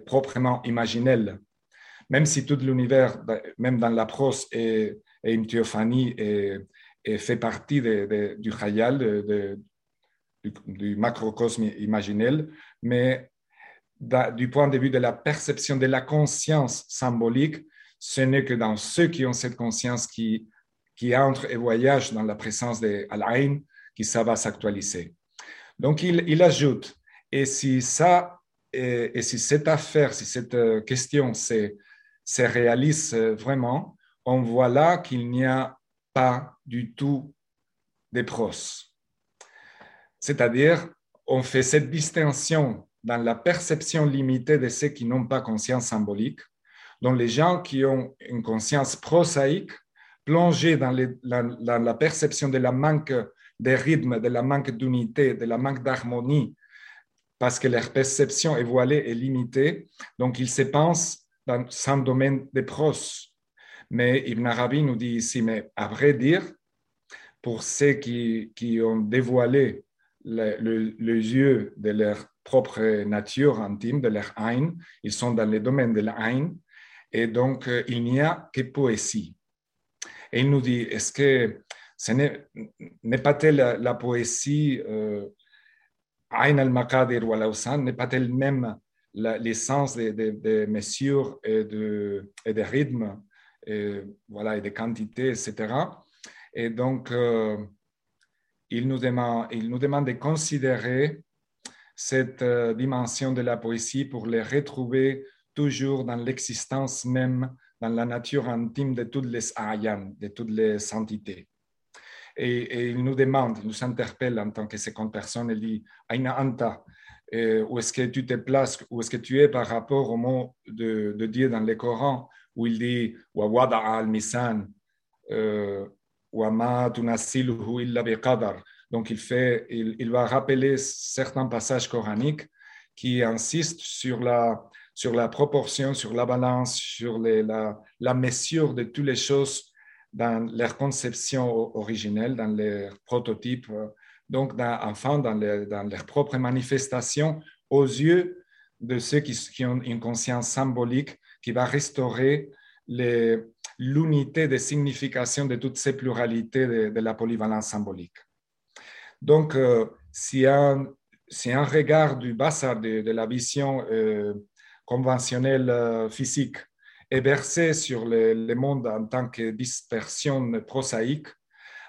proprement imaginel. Même si tout l'univers, même dans la prose, est, une théophanie et, fait partie du khayal, du, macrocosme imaginel, mais du point de vue de la perception de la conscience symbolique, ce n'est que dans ceux qui ont cette conscience qui, qui entrent et voyagent dans la présence de Al-Ain que ça va s'actualiser. Donc, il, ajoute, et si ça, et, si cette affaire, si cette euh, question se, se réalise euh, vraiment, on voit là qu'il n'y a pas du tout de pros. C'est-à-dire, on fait cette distinction dans la perception limitée de ceux qui n'ont pas conscience symbolique, dont les gens qui ont une conscience prosaïque, plongés dans, la, perception de la manque de rythme, de la manque d'unité, de la manque d'harmonie, parce que leur perception est voilée et limitée, donc ils se pensent dans un domaine de pros. Mais Ibn Arabi nous dit ici, mais à vrai dire, pour ceux qui, qui ont dévoilé le, yeux de leur propre nature intime, de leur Ain. Ils sont dans le domaine de la Et donc, euh, il n'y a que poésie. Et il nous dit, est-ce que ce n'est pas-elle la, poésie euh, Ain al-Maqadir ou n'est pas-elle même l'essence des, des, mesures et de, et des rythmes et, voilà, et des quantités, etc. Et donc, euh, il nous demande, il nous demande de considérer cette euh, dimension de la poésie pour les retrouver toujours dans l'existence même, dans la nature intime de toutes les ayans, de toutes les entités. Et, il nous demande, il nous interpelle en tant que seconde personne, il dit Aina Anta, euh, où est-ce que tu te places, où est-ce que tu es par rapport au mot de, Dieu dans le Coran, où il dit Wawada al-Misan, euh, donc, il, fait, il, va rappeler certains passages coraniques qui insistent sur la, sur la proportion, sur la balance, sur la, la, mesure de toutes les choses dans leur conception originelle, dans leurs prototypes, donc dans, enfin dans, dans leurs propres manifestations aux yeux de ceux qui, ont une conscience symbolique qui va restaurer les, l'unité de signification de toutes ces pluralités de, la polyvalence symbolique. Donc, euh, si, un, regard du bas de, de, la vision euh, conventionnelle euh, physique est versé sur le, monde en tant que dispersion prosaïque,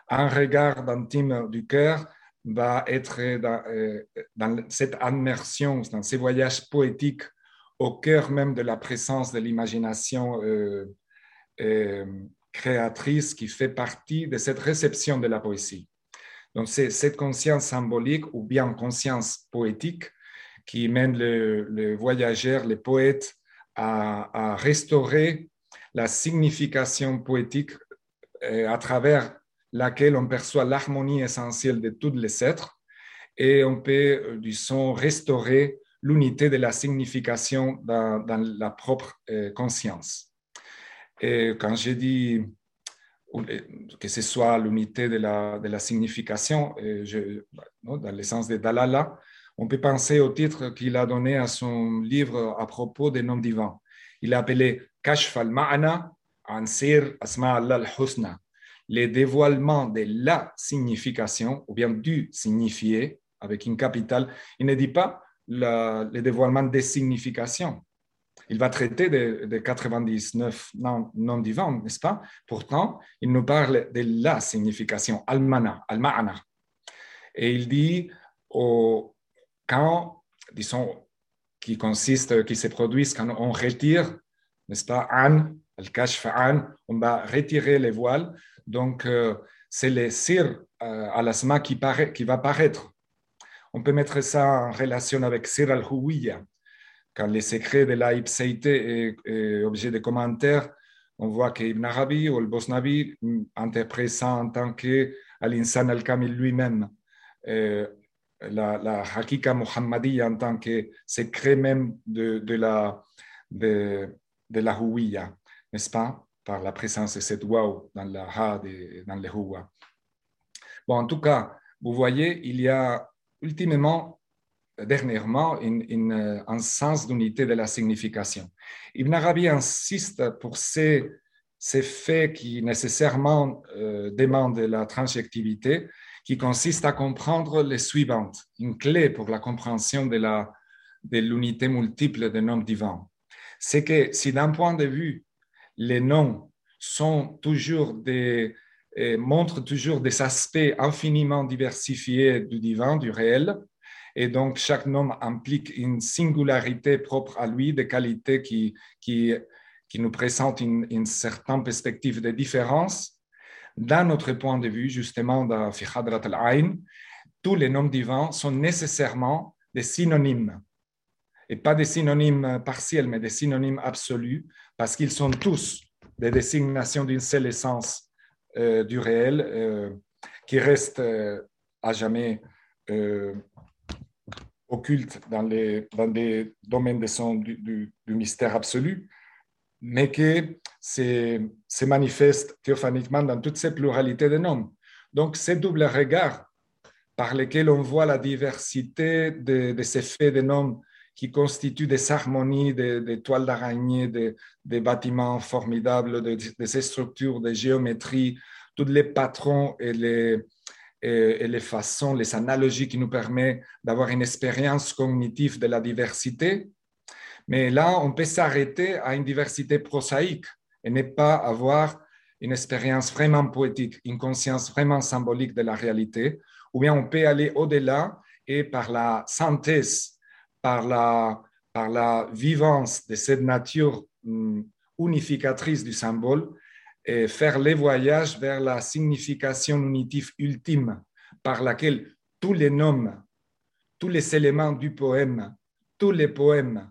un regard intime du cœur va être dans, dans, cette immersion, dans ces voyages poétiques au cœur même de la présence de l'imagination euh, créatrice qui fait partie de cette réception de la poésie. Donc, c'est cette conscience symbolique ou bien conscience poétique qui mène le, voyageur, le poète à, restaurer la signification poétique euh, à travers laquelle on perçoit l'harmonie essentielle de tous les êtres et on peut, euh, du son, restaurer l'unité de la signification dans, la propre conscience. Et quand je dis que ce soit l'unité de la, de la, signification, je, dans l'essence de Dalala, on peut penser au titre qu'il a donné à son livre à propos des noms divins. Il a appelé Kashf al-Ma'ana Ansir Asma al-Husna, les dévoilements de la signification, ou bien du signifié, avec une capitale. Il ne dit pas le dévoilement des significations, il va traiter de, 99 noms, divins, n'est-ce pas? Pourtant, il nous parle de la signification, al-mana, al-ma'ana. Et il dit, au, quand, disons, qui consiste, qui se produisent quand on retire, n'est-ce pas, an, al-kashf an, on va retirer les voiles. Donc, euh, c'est le sir euh, al-asma qui, qui va paraître. On peut mettre ça en relation avec sir al-huwiya, quand les secrets de la ipséité est, objet de commentaires, on voit qu'Ibn Arabi ou le Bosnavi interprète ça en tant que l'insan al-kamil lui-même, euh, la, la hakika muhammadi en tant que secret même de, la, de, la n'est-ce pas, par la présence de cette waouh dans la ha, dans le huwa. Bon, en tout cas, vous voyez, il y a ultimement dernièrement un sens d'unité de la signification. Ibn Arabi insiste pour ces, ces faits qui nécessairement euh, demandent la transjectivité, qui consiste à comprendre les suivantes. Une clé pour la compréhension de la, de l'unité multiple des noms divins. C'est que si d'un point de vue, les noms montrent toujours des aspects infiniment diversifiés du divin, du réel, et donc chaque nom implique une singularité propre à lui, des qualités qui, qui, qui nous présentent une certaine perspective de différence. D'un notre point de vue, justement, dans Fikhadrat al-Ain, tous les noms divins sont nécessairement des synonymes, et pas des synonymes partiels, mais des synonymes absolus, parce qu'ils sont tous des désignations d'une seule essence euh, du réel euh, qui reste euh, à jamais occulte dans les, dans des domaines de son, du, mystère absolu, mais qui se, manifeste théophaniquement dans toute cette pluralité de noms. Donc, ces double regard par lesquels on voit la diversité de, de ces faits de noms qui constituent des harmonies, des, toiles d'araignée, des, bâtiments formidables, des, ces structures, des géométries, tous les patrons et, les façons, les analogies qui nous permettent d'avoir une expérience cognitive de la diversité. Mais là, on peut s'arrêter à une diversité prosaïque et ne pas avoir une expérience vraiment poétique, une conscience vraiment symbolique de la réalité, ou bien on peut aller au-delà et par la synthèse par la, par la vivance de cette nature hum, unificatrice du symbole faire les voyages vers la signification unitive ultime par laquelle tous les noms, tous les éléments du poème, tous les poèmes,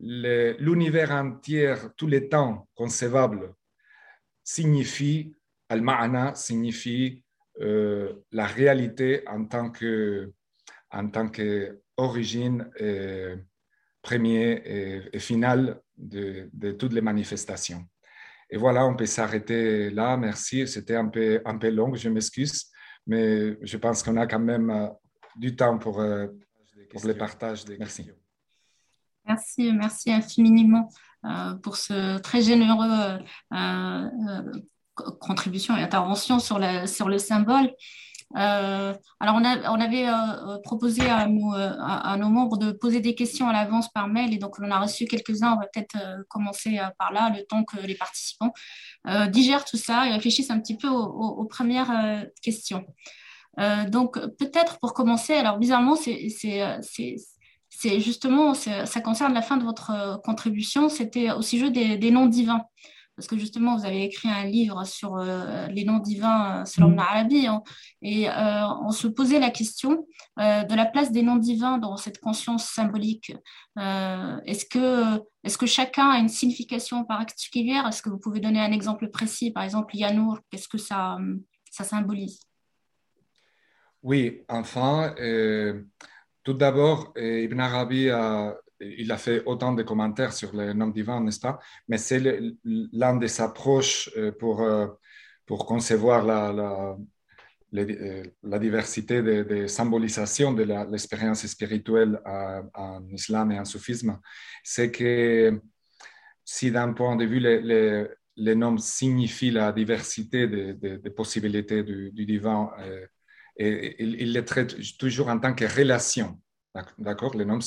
l'univers entier, tous les temps concevables signifient, al-ma'ana signifie euh, la réalité en tant que, en tant que origine euh, première et, finale de, toutes les manifestations. Et voilà, on peut s'arrêter là. Merci. C'était un peu, un peu long, je m'excuse, mais je pense qu'on a quand même euh, du temps pour, euh, pour le partage des Merci. Merci, merci infiniment pour ce très généreux contribution et intervention sur, le symbole. Euh, alors, on, avait euh, proposé à nos, membres de poser des questions à l'avance par mail et donc on en a reçu quelques-uns. On va peut-être euh, commencer par là, le temps que les participants digèrent tout ça et réfléchissent un petit peu aux, premières questions. donc, peut-être pour commencer, alors bizarrement, c'est justement, ça concerne la fin de votre contribution, c'était au sujet des, des noms divins. Parce que justement, vous avez écrit un livre sur euh, les noms divins euh, selon mm. l'Arabie, hein, et euh, on se posait la question de la place des noms divins dans cette conscience symbolique. est-ce, que, est-ce que chacun a une signification particulière? Est-ce que vous pouvez donner un exemple précis? Par exemple, Yanour, qu'est-ce que ça, ça symbolise? Oui, enfin, tout d'abord, Ibn Arabi a il a fait autant de commentaires sur le nom divin, n'est-ce pas? Mais c'est l'un des approches euh, pour, euh, pour concevoir la, la, euh, diversité des de symbolisations de l'expérience spirituelle en islam et en soufisme. C'est que si d'un point de vue, les, les, noms signifient la diversité des possibilités du, divin, et, il, les traite toujours en tant que relation. D'accord? Les noms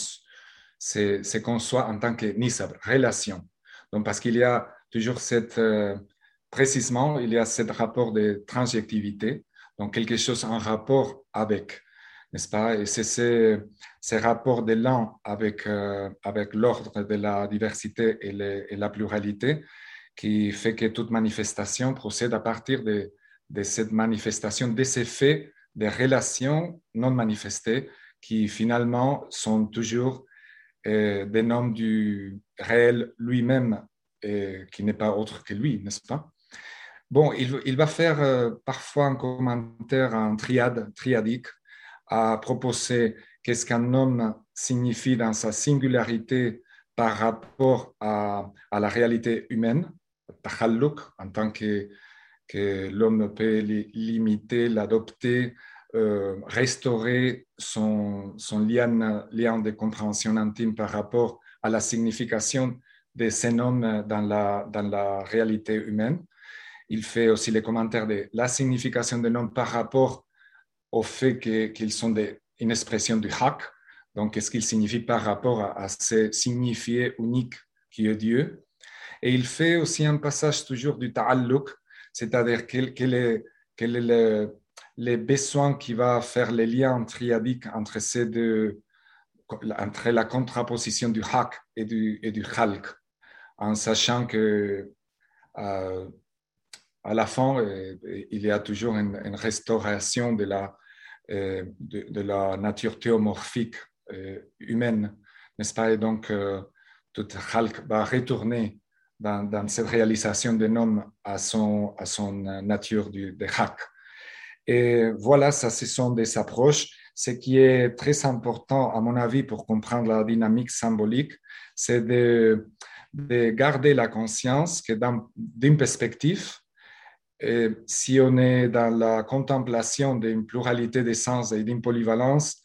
c'est qu'on soit en tant que nisab, relation. Donc, parce qu'il y a toujours cette, euh, précisément, il y a ce rapport de transjectivité, donc quelque chose en rapport avec, n'est-ce pas? Et c'est ce, ces rapports de l'un avec, euh, avec l'ordre de la diversité et, et, la pluralité qui fait que toute manifestation procède à partir de, de cette manifestation, de ces faits, des relations non manifestées qui finalement sont toujours euh, des noms du réel lui-même, euh, qui n'est pas autre que lui, n'est-ce pas? Bon, il, va faire euh, parfois un commentaire en triade, triadique, à proposer qu'est-ce qu'un homme signifie dans sa singularité par rapport à, à la réalité humaine, en tant que, que l'homme peut l'imiter, l'adopter, euh, restaurer son, lien, lien, de compréhension intime par rapport à la signification de ces noms dans la, dans la réalité humaine. Il fait aussi les commentaires de la signification des noms par rapport au fait qu'ils sont des, une expression du haq, Donc, qu'est-ce qu'il signifie par rapport à, ce signifié unique qui est Dieu? Et il fait aussi un passage toujours du ta'alluq, c'est-à-dire quel, est, quel est le, les besoins qui va faire les liens triadiques entre ces deux, entre la contraposition du haq et du, khalq, en sachant que euh, à la fin, euh, il y a toujours une, restauration de la, euh, de, la nature théomorphique humaine, n'est-ce pas? Et donc, tout khalq va retourner dans, cette réalisation de l'homme à son, à son nature du, de haq. Et voilà, ça, ce sont des approches. Ce qui est très important, à mon avis, pour comprendre la dynamique symbolique, c'est de, de, garder la conscience que d'une perspective, si on est dans la contemplation d'une pluralité d'essence et d'une polyvalence,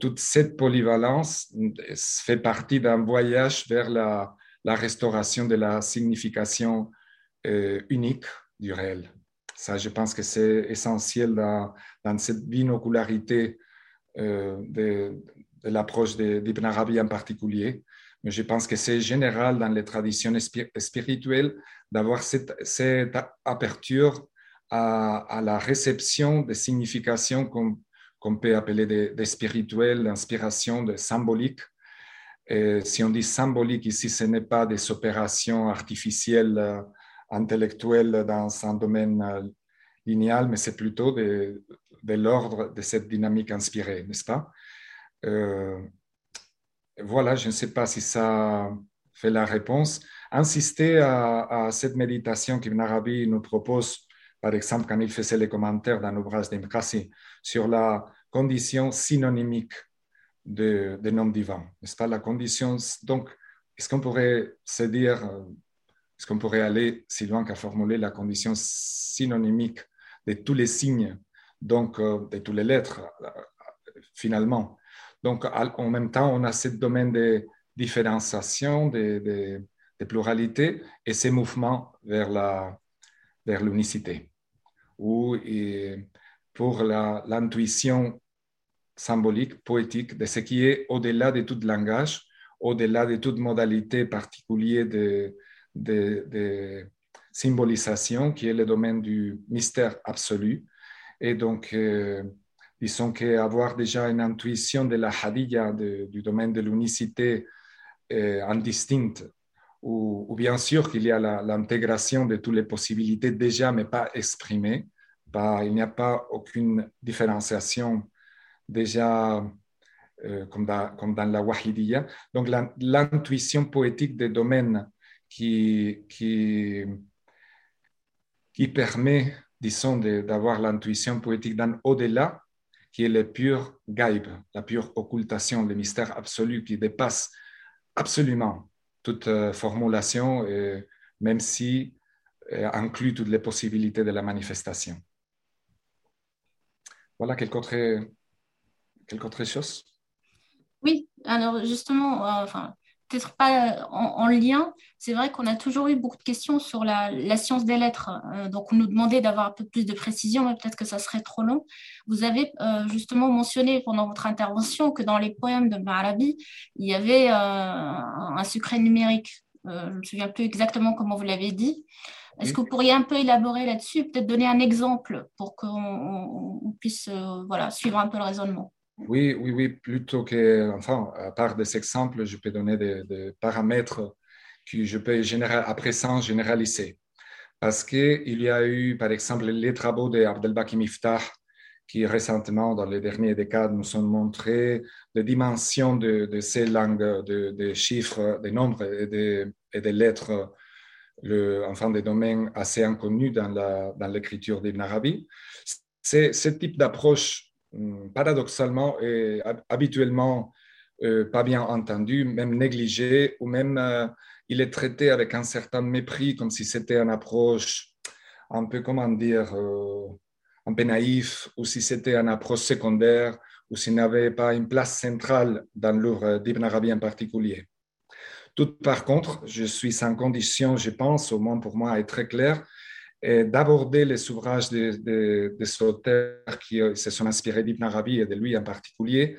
toute cette polyvalence fait partie d'un voyage vers la, la, restauration de la signification euh, unique du réel. Ça, je pense que c'est essentiel dans, cette binocularité euh, de, l'approche d'Ibn Arabi en particulier. Mais je pense que c'est général dans les traditions spirituelles d'avoir cette, aperture à, la réception des significations qu'on peut appeler des, spirituelles, d'inspiration, de symbolique. Et si on dit symbolique ici, ce n'est pas des opérations artificielles euh, intellectuel dans un domaine euh, linéal, mais c'est plutôt de, l'ordre de cette dynamique inspirée, n'est-ce pas? Euh, Voilà, je ne sais pas si ça fait la réponse. Insister à, cette méditation qu'Ibn Arabi nous propose, par exemple, quand il faisait les commentaires dans l'ouvrage d'Imkasi sur la condition synonymique de, de nom divin, pas La condition, donc, est-ce qu'on pourrait se dire euh, est-ce qu'on pourrait aller si loin qu'à formuler la condition synonymique de tous les signes, donc euh, de toutes les lettres, euh, finalement? Donc, en même temps, on a ce domaine de différenciation, de, pluralité et ces mouvements vers la vers l'unicité. Ou pour l'intuition symbolique, poétique de ce qui est au-delà de tout langage, au-delà de toute modalité particulière de, symbolisation, qui est le domaine du mystère absolu. Et donc, euh, disons qu'avoir déjà une intuition de la hadiyya, du domaine de l'unicité euh, indistincte, ou, bien sûr qu'il y a l'intégration de toutes les possibilités déjà, mais pas exprimées, pas, il n'y a pas aucune différenciation déjà euh, comme, dans, dans, la wahidiyya. Donc, l'intuition poétique des domaines qui, qui, qui permet, disons, d'avoir l'intuition poétique d'un au-delà, qui est le pur gaib, la pure occultation, le mystère absolu qui dépasse absolument toute euh, formulation, même si euh, inclut toutes les possibilités de la manifestation. Voilà quelque autre, quelque autre chose Oui, alors justement, euh, enfin, peut-être pas euh, en, lien. C'est vrai qu'on a toujours eu beaucoup de questions sur la, science des lettres. Euh, donc, on nous demandait d'avoir un peu plus de précision, mais peut-être que ça serait trop long. Vous avez euh, justement mentionné pendant votre intervention que dans les poèmes de Marabi, il y avait un secret numérique. je ne me souviens plus exactement comment vous l'avez dit. Est-ce que vous pourriez un peu élaborer là-dessus, peut-être donner un exemple pour qu'on puisse voilà, suivre un peu le raisonnement? Oui, oui, oui, plutôt que, enfin, à part des exemples, je peux donner des, paramètres que je peux général, à présent généraliser. Parce qu'il y a eu, par exemple, les travaux d'Abdelbaki Miftah, qui récemment, dans les derniers décades, nous ont montré les dimensions de, ces langues, de, chiffres, des nombres et des, lettres, le, enfin des domaines assez inconnus dans l'écriture d'Ibn Arabi. C'est ce type d'approche paradoxalement et habituellement euh, pas bien entendu, même négligé, ou même euh, il est traité avec un certain mépris, comme si c'était une approche un peu, comment dire, euh, un peu naïf, ou si c'était une approche secondaire, ou s'il n'avait pas une place centrale dans l'œuvre d'Ibn Arabi en particulier. Tout par contre, je suis sans condition, je pense, au moins pour moi, est très clair, d'aborder les ouvrages de, de, des auteurs qui se sont inspirés d'Ibn Arabi et de lui en particulier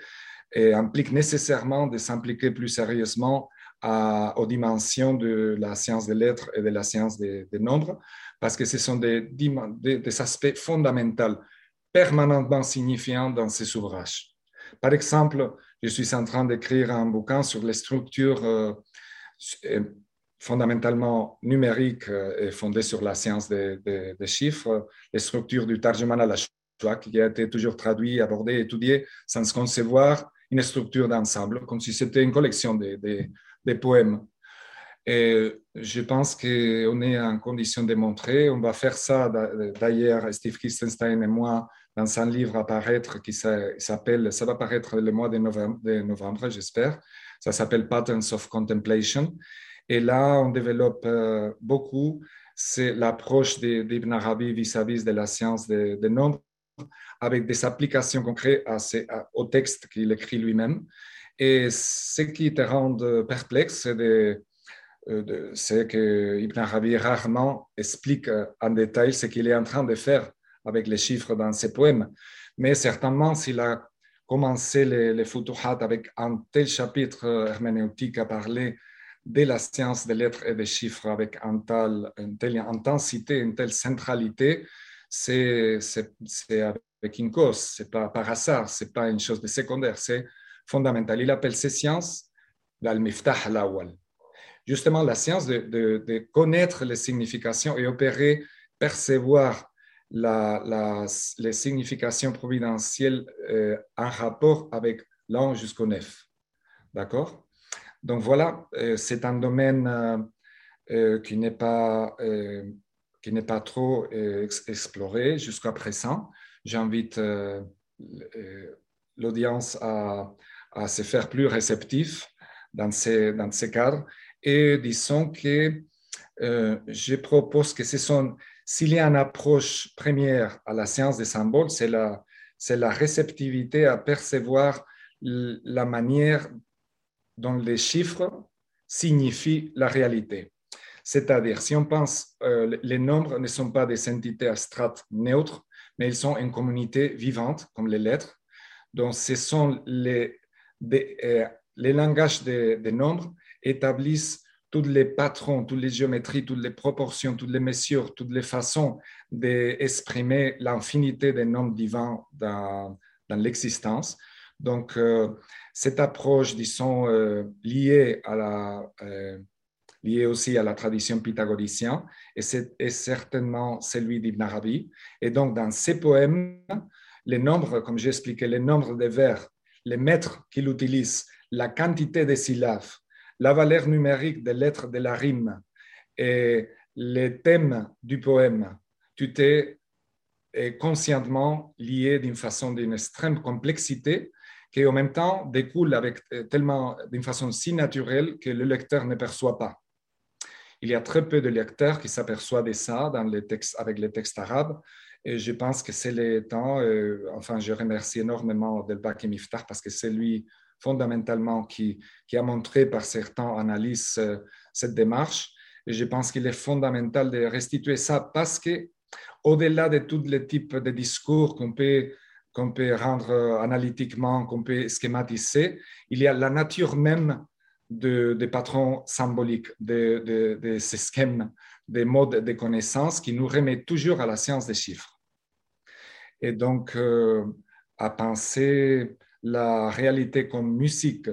implique nécessairement de s'impliquer plus sérieusement aux dimensions de la science des lettres et de la science des, nombres, parce que ce sont des, aspects fondamentaux, permanemment signifiants dans ces ouvrages. Par exemple, je suis en train d'écrire un bouquin sur les structures euh, fondamentalement numériques euh, et fondées sur la science des, chiffres, les structures du Tarjuman à la Shoah, qui a été toujours traduit, abordé, étudié, sans se concevoir une structure d'ensemble, comme si c'était une collection des poèmes. Et je pense qu'on est en condition de montrer. On va faire ça d'ailleurs, Steve Kistenstein et moi, dans un livre à paraître qui s'appelle, ça va paraître le mois de novembre j'espère. Ça s'appelle Patterns of Contemplation. Et là, on développe euh, beaucoup, l'approche d'Ibn Arabi vis-à-vis de la science des nombres avec des applications concrètes au texte qu'il écrit lui-même. Et ce qui te rend perplexe, euh, c'est que Ibn Arabi rarement explique euh, en détail ce qu'il est en train de faire avec les chiffres dans ses poèmes. Mais certainement, s'il a commencé les, les avec un tel chapitre euh, herméneutique à parler de la science des lettres et des chiffres avec une telle intensité, une telle centralité, c'est avec une cause, c'est pas par hasard, c'est pas une chose de secondaire, c'est fondamental. Il appelle ces sciences l'al-miftah al Justement, la science de, connaître les significations et opérer, percevoir les significations providentielles euh, en rapport avec l'an jusqu'au neuf. D'accord? Donc voilà, euh, c'est un domaine euh, qui n'est pas qui n'est pas trop exploré jusqu'à présent j'invite euh, euh, l'audience à, se faire plus réceptif dans ces, dans ces cadres. Et disons que euh, je propose que ce s'il y a une approche première à la science des symboles, c'est la, c'est la réceptivité à percevoir la manière dont les chiffres signifient la réalité. C'est-à-dire, si on pense, les nombres ne sont pas des entités abstraites neutres, mais ils sont une communauté vivante, comme les lettres. Donc, ce sont les, euh, les langages des, nombres établissent tous les patrons, toutes les géométries, toutes les proportions, toutes les mesures, toutes les façons d'exprimer l'infinité des nombres divins dans, dans l'existence. Donc, euh, cette approche, disons, euh, liée à la, lié aussi à la tradition pythagoricienne, et c'est certainement celui d'Ibn Arabi. Et donc, dans ses poèmes, les nombres, comme j'ai expliqué, les nombres de vers, les mètres qu'il utilise, la quantité de syllabes, la valeur numérique des lettres de la rime et les thèmes du poème, tout est conscientement lié d'une façon d'une extrême complexité qui en même temps découle avec tellement d'une façon si naturelle que le lecteur ne perçoit pas. Il y a très peu de lecteurs qui s'aperçoivent de ça dans les textes, avec les textes arabes. Et je pense que c'est le temps, euh, enfin, je remercie énormément Delbaki Miftah parce que c'est lui fondamentalement qui, qui, a montré par certains analyses euh, cette démarche. Et je pense qu'il est fondamental de restituer ça parce que, au-delà de tous les types de discours qu'on peut, qu'on peut rendre euh, analytiquement, qu'on peut schématiser, il y a la nature même des patrons symboliques, de, de, ces schèmes, des modes de connaissance qui nous remettent toujours à la science des chiffres. Et donc, euh, à penser la réalité comme musique,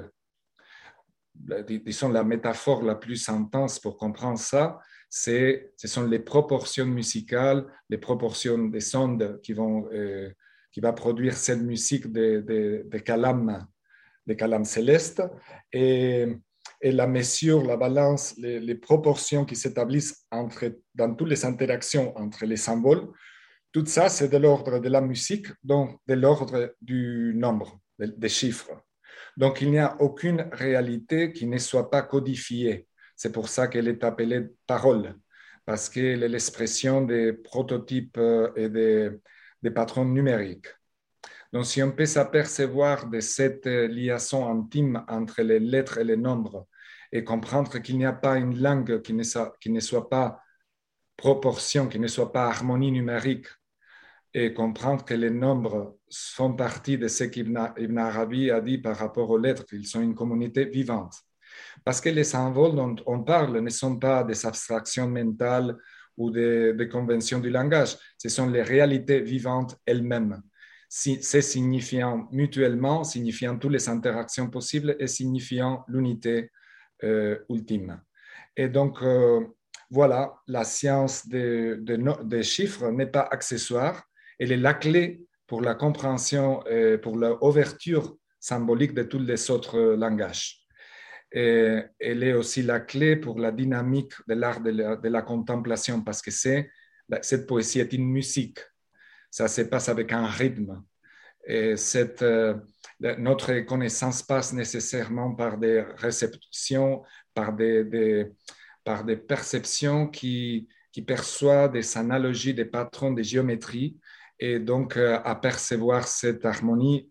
disons la métaphore la plus intense pour comprendre ça, ce sont les proportions musicales, les proportions des sondes qui vont, euh, qui va produire cette musique des de, de calames, des calames célestes. Et la mesure, la balance, les, proportions qui s'établissent entre, dans toutes les interactions entre les symboles, tout ça, c'est de l'ordre de la musique, donc de l'ordre du nombre, des chiffres. Donc, il n'y a aucune réalité qui ne soit pas codifiée. C'est pour ça qu'elle est appelée parole, parce qu'elle est l'expression des prototypes euh, et des, des patrons numériques. Donc, si on peut s'apercevoir de cette euh, liaison intime entre les lettres et les nombres et comprendre qu'il n'y a pas une langue qui ne, soit, qui ne soit pas proportion, qui ne soit pas harmonie numérique, et comprendre que les nombres font partie de ce qu'Ibn Arabi a dit par rapport aux lettres, qu'ils sont une communauté vivante. Parce que les symboles dont on parle ne sont pas des abstractions mentales ou des, conventions du langage, ce sont les réalités vivantes elles-mêmes. C'est signifiant mutuellement, signifiant toutes les interactions possibles et signifiant l'unité euh, ultime. Et donc, euh, voilà, la science des, des chiffres n'est pas accessoire, elle est la clé pour la compréhension et pour l'ouverture symbolique de tous les autres langages. Elle est aussi la clé pour la dynamique de l'art de, la contemplation parce que c'est, cette poésie est une musique. Ça se passe avec un rythme. Euh, notre connaissance passe nécessairement par des réceptions, par des, des perceptions qui, qui perçoivent des analogies, des patrons de géométrie et donc euh, à percevoir cette harmonie.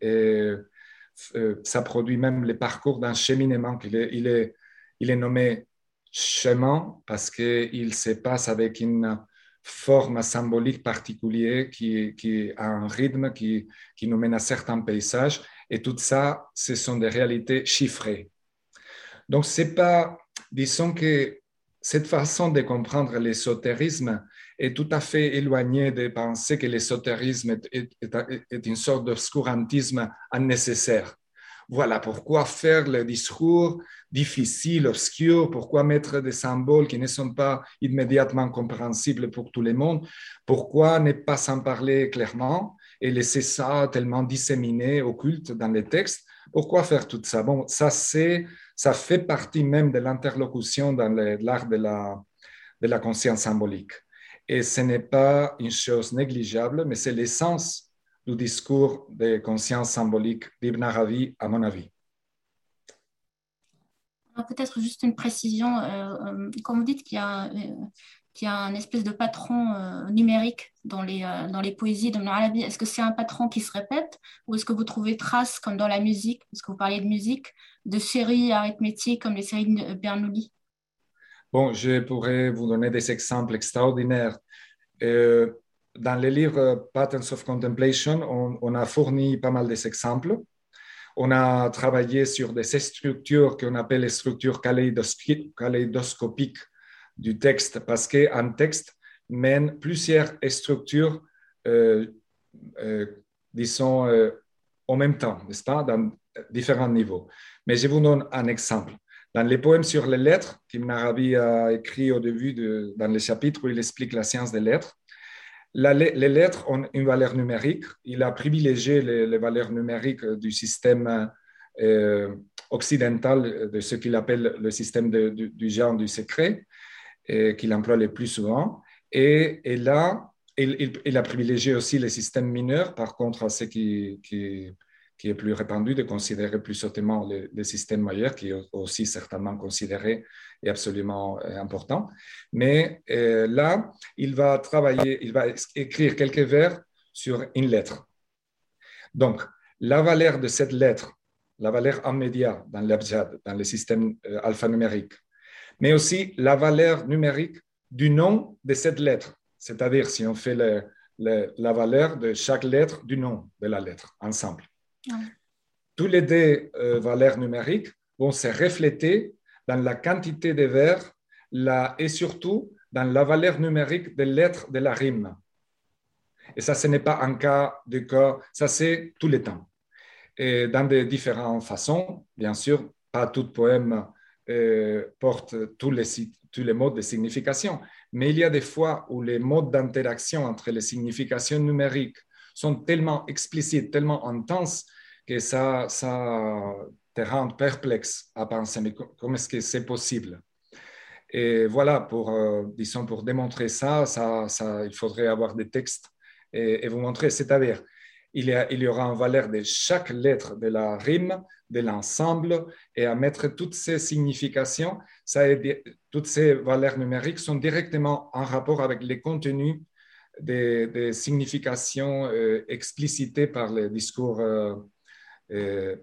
Ça produit même les parcours d'un cheminement. Il est, il, est, il est nommé chemin parce qu'il se passe avec une forme symbolique particulière qui, qui a un rythme qui, qui nous mène à certains paysages. Et tout ça, ce sont des réalités chiffrées. Donc, c'est pas, disons que cette façon de comprendre l'ésotérisme est tout à fait éloignée de penser que l'ésotérisme est, est, une sorte d'obscurantisme nécessaire. Voilà pourquoi faire le discours difficile, obscur, pourquoi mettre des symboles qui ne sont pas immédiatement compréhensibles pour tout le monde, pourquoi ne pas s'en parler clairement et laisser ça tellement disséminé, occulte dans les textes. Pourquoi faire tout ça? Bon, ça, ça fait partie même de l'interlocution dans l'art de la, de la conscience symbolique. Et ce n'est pas une chose négligeable, mais c'est l'essence du discours de conscience symbolique d'Ibn Arabi, à mon avis. Peut-être juste une précision. Euh, euh, comme vous dites qu'il y a, euh, un espèce de patron numérique dans les, dans les poésies d'Ibn Arabi, est-ce que c'est un patron qui se répète ou est-ce que vous trouvez trace, comme dans la musique, parce que vous parliez de musique, de séries arithmétiques comme les séries de Bernoulli? Bon, je pourrais vous donner des exemples extraordinaires. Euh, dans le livre Patterns of Contemplation, on, a fourni pas mal d'exemples. On a travaillé sur des structures qu'on appelle les structures kaléidoscopiques du texte, parce qu'un texte mène plusieurs structures, euh, euh, disons, en même temps, n'est-ce pas, dans différents niveaux. Mais je vous donne un exemple. Dans les poèmes sur les lettres qu'Ibn Arabi a écrit au début, de, dans le chapitre où il explique la science des lettres, les lettres ont une valeur numérique. Il a privilégié les, valeurs numériques du système euh, occidental, de ce qu'il appelle le système du, genre du secret, qu'il emploie le plus souvent. Et, là, il, a privilégié aussi les systèmes mineurs, par contre, à ce qui, qui qui est plus répandu, de considérer plus hautement le, système majeur, qui est aussi certainement considéré et absolument euh, important. Mais euh, là, il va travailler, il va écrire quelques vers sur une lettre. Donc, la valeur de cette lettre, la valeur immédiate dans l'abjad, dans le système euh, alphanumérique, mais aussi la valeur numérique du nom de cette lettre. C'est-à-dire, si on fait la valeur de chaque lettre du nom de la lettre ensemble. Tous les deux valeurs numériques vont se refléter dans la quantité de vers et surtout dans la valeur numérique des lettres de la rime. Et ça, ce n'est pas un cas de cas, ça c'est tout le temps. Et dans de différentes façons, bien sûr, pas tout poème euh, porte tous les, tous les modes de signification, mais il y a des fois où les modes d'interaction entre les significations numériques sont tellement explicites, tellement intenses, que ça, ça te rend perplexe à penser, mais comment est-ce que c'est possible? Et voilà, pour, euh, disons, pour démontrer ça, ça, ça, il faudrait avoir des textes et, vous montrer. C'est-à-dire, il y, il y aura une valeur de chaque lettre de la rime, de l'ensemble, et à mettre toutes ces significations, ça toutes ces valeurs numériques sont directement en rapport avec les contenus des, significations euh, explicitées par le discours euh,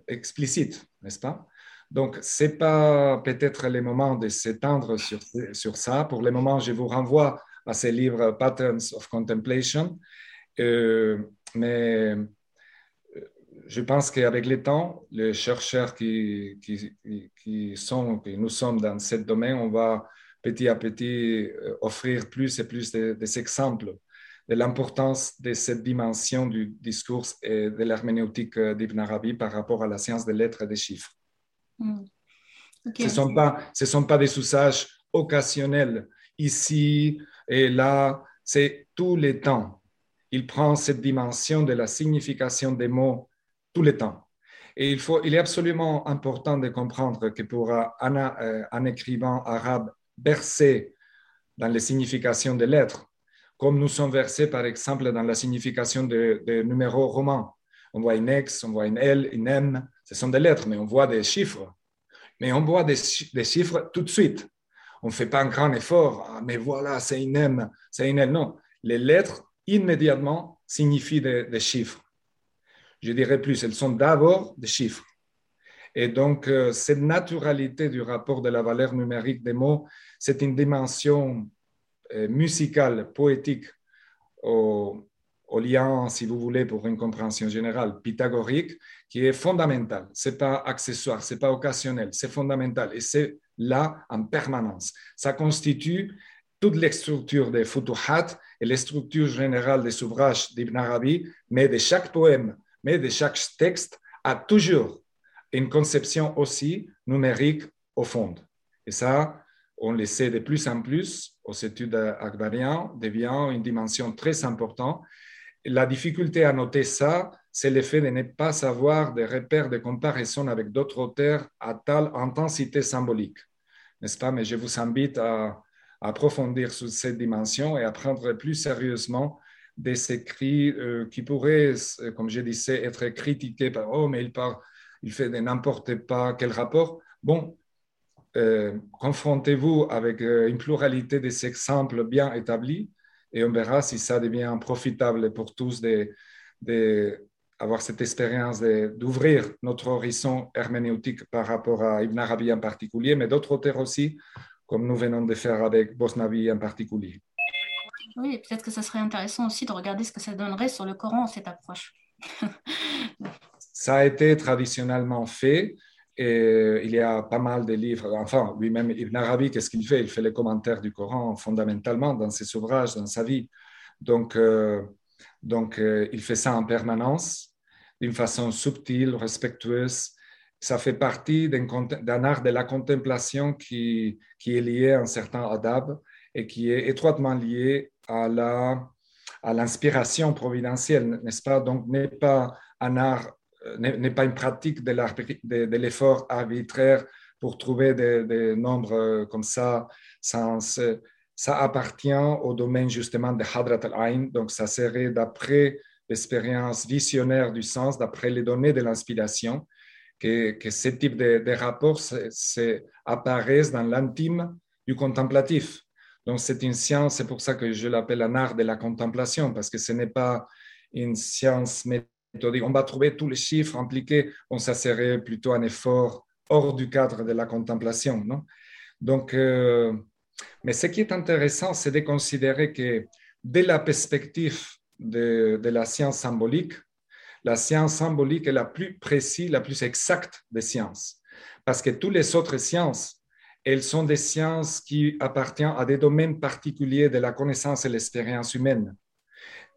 explicite, n'est-ce pas? Donc, ce n'est pas peut-être le moment de s'étendre sur, sur ça. Pour le moment, je vous renvoie à ce livre Patterns of Contemplation. Euh, mais je pense qu'avec le temps, les chercheurs qui, qui, qui, sont, qui nous sommes dans ce domaine, on va petit à petit euh, offrir plus et plus d'exemples de, l'importance de cette dimension du discours et de l'herméneutique d'Ibn Arabi par rapport à la science des lettres et des chiffres. Hmm. Ce ne sont, pas, ce sont pas des usages occasionnels ici et là, c'est tous les temps. Il prend cette dimension de la signification des mots tous les temps. Et il, faut, il est absolument important de comprendre que pour un, euh, un écrivain arabe versé dans les significations des lettres, comme nous sommes versés par exemple dans la signification des de numéros romans, on voit une X, on voit une L, une M, ce sont des lettres, mais on voit des chiffres. Mais on voit des, chiffres tout de suite. On ne fait pas un grand effort, ah, mais voilà, c'est une M, c'est une L. Non, les lettres immédiatement signifient des chiffres je dirais plus, elles sont d'abord des chiffres. Et donc, euh, cette naturalité du rapport de la valeur numérique des mots, c'est une dimension musicale, poétique, au, lien, si vous voulez, pour une compréhension générale, pythagorique, qui est fondamentale. Ce n'est pas accessoire, ce n'est pas occasionnel, c'est fondamental. Et c'est là en permanence. Ça constitue toutes les structures des Futuhat et les structures générales des ouvrages d'Ibn Arabi, mais de chaque poème, mais de chaque texte a toujours une conception aussi numérique au fond. Et ça, on le sait de plus en plus aux études akbariennes, devient une dimension très importante. La difficulté à noter ça, c'est le fait de ne pas savoir des repères de comparaison avec d'autres auteurs à telle intensité symbolique. N'est-ce pas? Mais je vous invite à approfondir sur cette dimension et à prendre plus sérieusement des écrits euh, qui pourraient, euh, comme je disais, être critiqués par oh mais il parle, il fait n'importe pas quel rapport? Bon, euh, confrontez-vous avec une pluralité des exemples bien établis et on verra si ça devient profitable pour tous de, avoir cette expérience d'ouvrir notre horizon herméneutique par rapport à Ibn Arabi en particulier, mais d'autres auteurs aussi, comme nous venons de faire avec Bosnavi en particulier. Oui, peut-être que ça serait intéressant aussi de regarder ce que ça donnerait sur le Coran, cette approche. ça a été traditionnellement fait. Et il y a pas mal de livres, enfin, lui-même, Ibn Arabi, qu'est-ce qu'il fait? Il fait les commentaires du Coran fondamentalement dans ses ouvrages, dans sa vie. Donc, euh, donc euh, il fait ça en permanence, d'une façon subtile, respectueuse. Ça fait partie d'un art de la contemplation qui, qui est lié à un certain adab et qui est étroitement lié à la à l'inspiration providentielle, n'est-ce pas? Donc, n'est pas un art, n'est pas une pratique de l'effort arbitraire pour trouver des, nombres euh, comme ça. ça appartient au domaine justement de Hadrat al-Ain, donc ça serait d'après l'expérience visionnaire du sens, d'après les données de l'inspiration, que, ce type de, rapports apparaissent dans l'intime du contemplatif. Donc, c'est une science, c'est pour ça que je l'appelle un art de la contemplation, parce que ce n'est pas une science. On va trouver tous les chiffres impliqués, on ça serait plutôt un effort hors du cadre de la contemplation. Non? Donc, euh, mais ce qui est intéressant, c'est de considérer que dès la perspective de, de, la science symbolique, la science symbolique est la plus précise, la plus exacte des sciences. Parce que toutes les autres sciences elles sont des sciences qui appartiennent à des domaines particuliers de la connaissance et l'expérience humaine.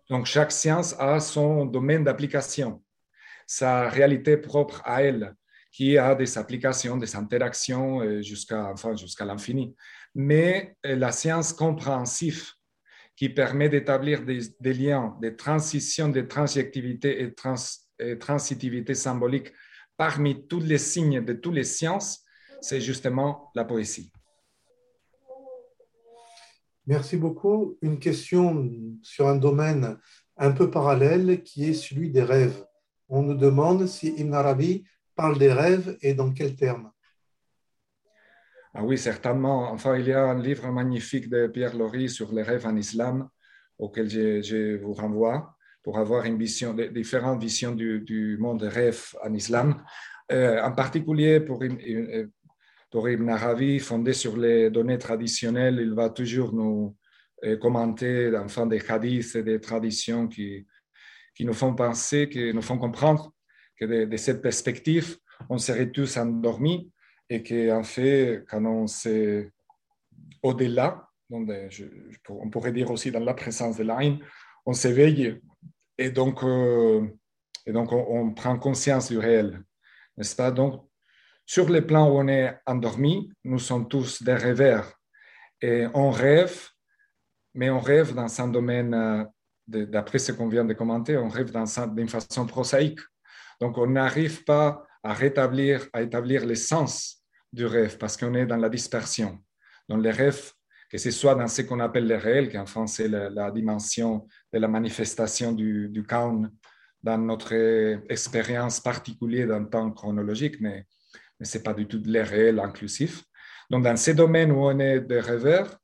Donc, chaque science a son domaine d'application, sa réalité propre à elle, qui a des applications, des interactions euh, jusqu'à l'infini. Mais euh, la science compréhensive, qui permet d'établir des, liens, des transitions, des transjectivité et, trans, et transitivité symbolique parmi tous les signes de toutes les sciences, c'est justement la poésie. Merci beaucoup. Une question sur un domaine un peu parallèle qui est celui des rêves. On nous demande si Ibn Arabi parle des rêves et dans quels termes. Ah oui, certainement. Enfin, il y a un livre magnifique de Pierre Laurie sur les rêves en islam auquel je, vous renvoie pour avoir une vision, différentes visions du, monde des rêves en islam. Euh, en particulier pour une, Ibn Arabi, fondé sur les données traditionnelles, il va toujours nous euh, commenter enfin, des hadiths et des traditions qui, qui nous font penser, qui nous font comprendre que de, cette perspective, on serait tous endormis et qu'en fait, quand on s'est au-delà, on pourrait dire aussi dans la présence de l'âme, on s'éveille et donc, euh, et donc on, prend conscience du réel, n'est-ce pas? Donc, sur le plan où on est endormi, nous sommes tous des rêveurs et on rêve, mais on rêve dans un domaine, euh, d'après ce qu'on vient de commenter, on rêve d'une façon prosaïque. Donc, on n'arrive pas à rétablir, à établir l'essence du rêve parce qu'on est dans la dispersion. Dans les rêves, que ce soit dans ce qu'on appelle le réel, qui en c'est la, dimension de la manifestation du, du dans notre expérience particulière d'un temps chronologique, mais, mais ce n'est pas du tout le réel inclusif. Donc, dans ces domaines où on est des rêveurs,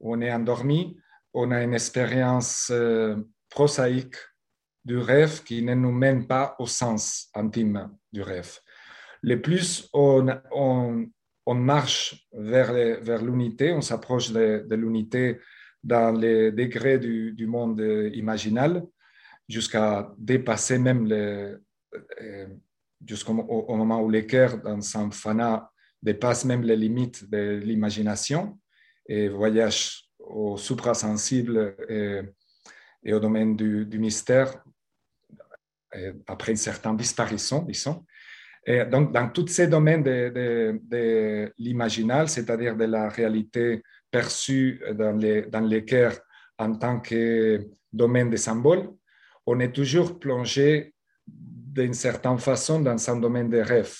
où on est endormi, on a une expérience euh, prosaïque du rêve qui ne nous mène pas au sens intime du rêve. Le plus on, on, marche vers, vers l'unité, on s'approche de, l'unité dans les degrés du, du monde imaginal, jusqu'à dépasser même le, euh, jusqu'au au moment où l'équerre dans son fana dépasse même les limites de l'imagination et voyage au suprasensible et, et au domaine du, mystère après une certaine disparition, disons. Et donc, dans tous ces domaines de, l'imaginal, c'est-à-dire de la réalité perçue dans, les, en tant que domaine des symboles, on est toujours plongé d'une certaine façon dans un domaine des rêves.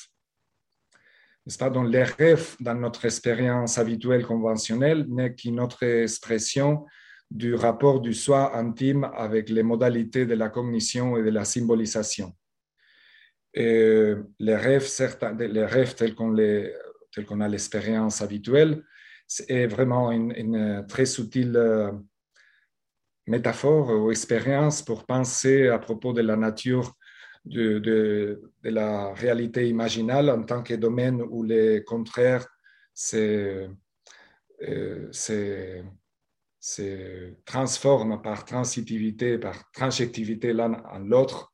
N'est-ce pas? Donc, les rêves, dans notre expérience habituelle conventionnelle, n'est qu'une autre expression du rapport du soi intime avec les modalités de la cognition et de la symbolisation. Et les rêves, certains, les rêves tels qu'on qu'on a l'expérience habituelle, c'est vraiment une, très subtile euh, métaphore ou expérience pour penser à propos de la nature de, la réalité imaginale en tant que domaine où les contraires euh, se transforme par transitivité, par transjectivité l'un en l'autre,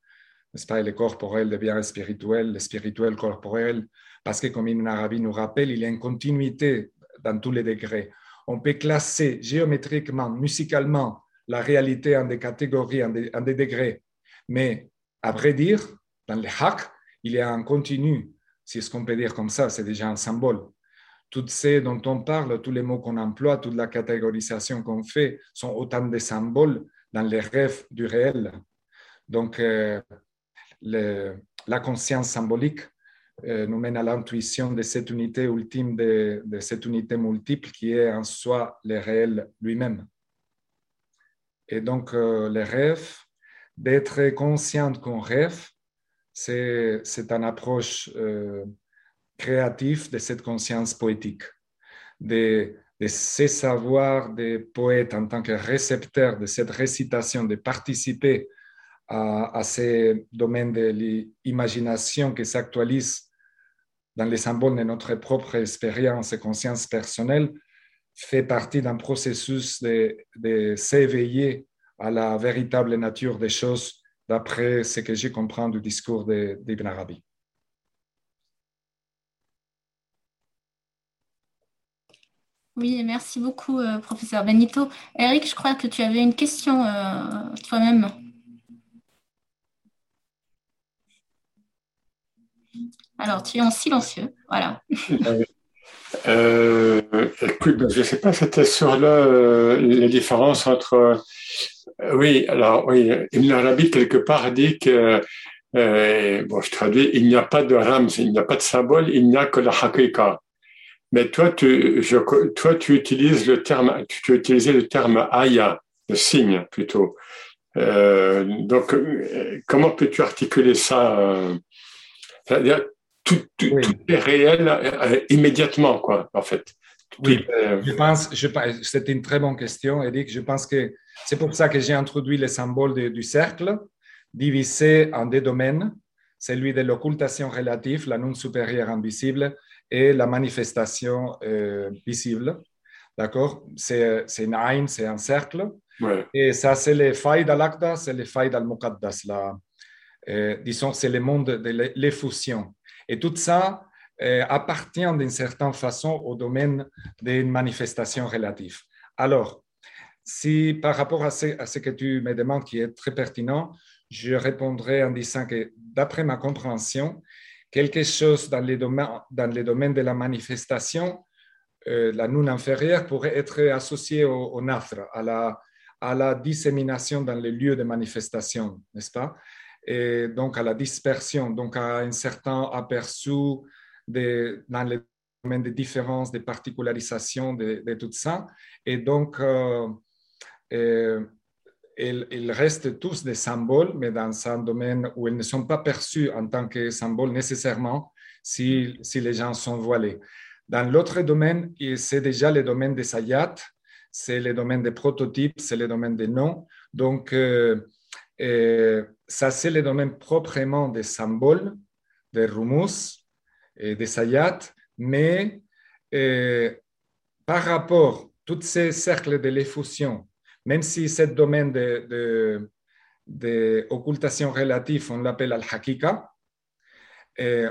n'est-ce pas, le corporel devient spirituel, le spirituel corporel, parce que comme une Arabie nous rappelle, il y a une continuité dans tous les degrés. On peut classer géométriquement, musicalement, la réalité en des catégories, en des, en des degrés, mais à vrai dire, dans le haq, il y a un continu, si ce qu'on peut dire comme ça, c'est déjà un symbole tout ce dont on parle, tous les mots qu'on emploie, toute la catégorisation qu'on fait sont autant de symboles dans les rêves du réel. Donc, euh, la conscience symbolique euh, nous mène à l'intuition de cette unité ultime, de, cette unité multiple qui est en soi le réel lui-même. Et donc, euh, les rêves, d'être conscient qu'on rêve, c'est une approche créatif de cette conscience poétique, de, de ces savoirs des poètes en tant que récepteurs de cette récitation, de participer à, à ces domaines de l'imagination qui s'actualisent dans les symboles de notre propre expérience et conscience personnelle, fait partie d'un processus de, de s'éveiller à la véritable nature des choses d'après ce que j'ai compris du discours d'Ibn Arabi. Oui, merci beaucoup, euh, professeur Benito. Eric, je crois que tu avais une question euh, toi-même. Alors, tu es en silencieux, voilà. Euh, écoute, je ne sais pas, c'était sur là la différence entre. oui, alors, oui, Ibn Arabi, quelque part, dit que. bon, je traduis, il n'y a pas de rams, il n'y a pas de symbole, il n'y a que la hakika. Mais toi, tu, je, toi, tu utilises le terme, tu utilisé le terme aya, le signe plutôt. Euh, donc, euh, comment peux-tu articuler ça euh, tout, tout, est réel euh, immédiatement, quoi, en fait. Oui, je pense, je, c'était une très bonne question, Eric. Je pense que c'est pour ça que j'ai introduit le symbole du cercle, divisé en deux domaines, celui de l'occultation relative, la non supérieure invisible, et la manifestation euh, visible. D'accord? C'est une aïn, c'est un cercle. Et ça, c'est les failles d'al-Aqda, c'est les failles d'al-Muqaddas, disons, c'est le monde de l'effusion. Et tout ça appartient d'une certaine façon au domaine des manifestations relatives. Alors, si par rapport à ce, que tu me demandes, qui est très pertinent, je répondrai en disant que d'après ma compréhension, quelque chose dans les domaines, dans les domaines de la manifestation, euh, la non inférieure pourrait être associée au, au à la, à la dissémination dans les lieux de manifestation, n'est-ce pas? Et donc à la dispersion, donc à un certain aperçu de, dans les domaines de différences, de particularisations de, tout ça. Et donc, euh, euh, ils, restent tous des symboles, mais dans un domaine où ils ne sont pas perçus en tant que symboles nécessairement si, si les gens sont voilés. Dans l'autre domaine, c'est déjà le domaine des ayats, c'est le domaine des prototypes, c'est le domaine des noms. Donc, euh, ça, c'est le domaine proprement des symboles, des rumus et des ayats, mais par rapport à tous ces cercles de l'effusion même si ce domaine de, de, relative, on l'appelle al-hakika,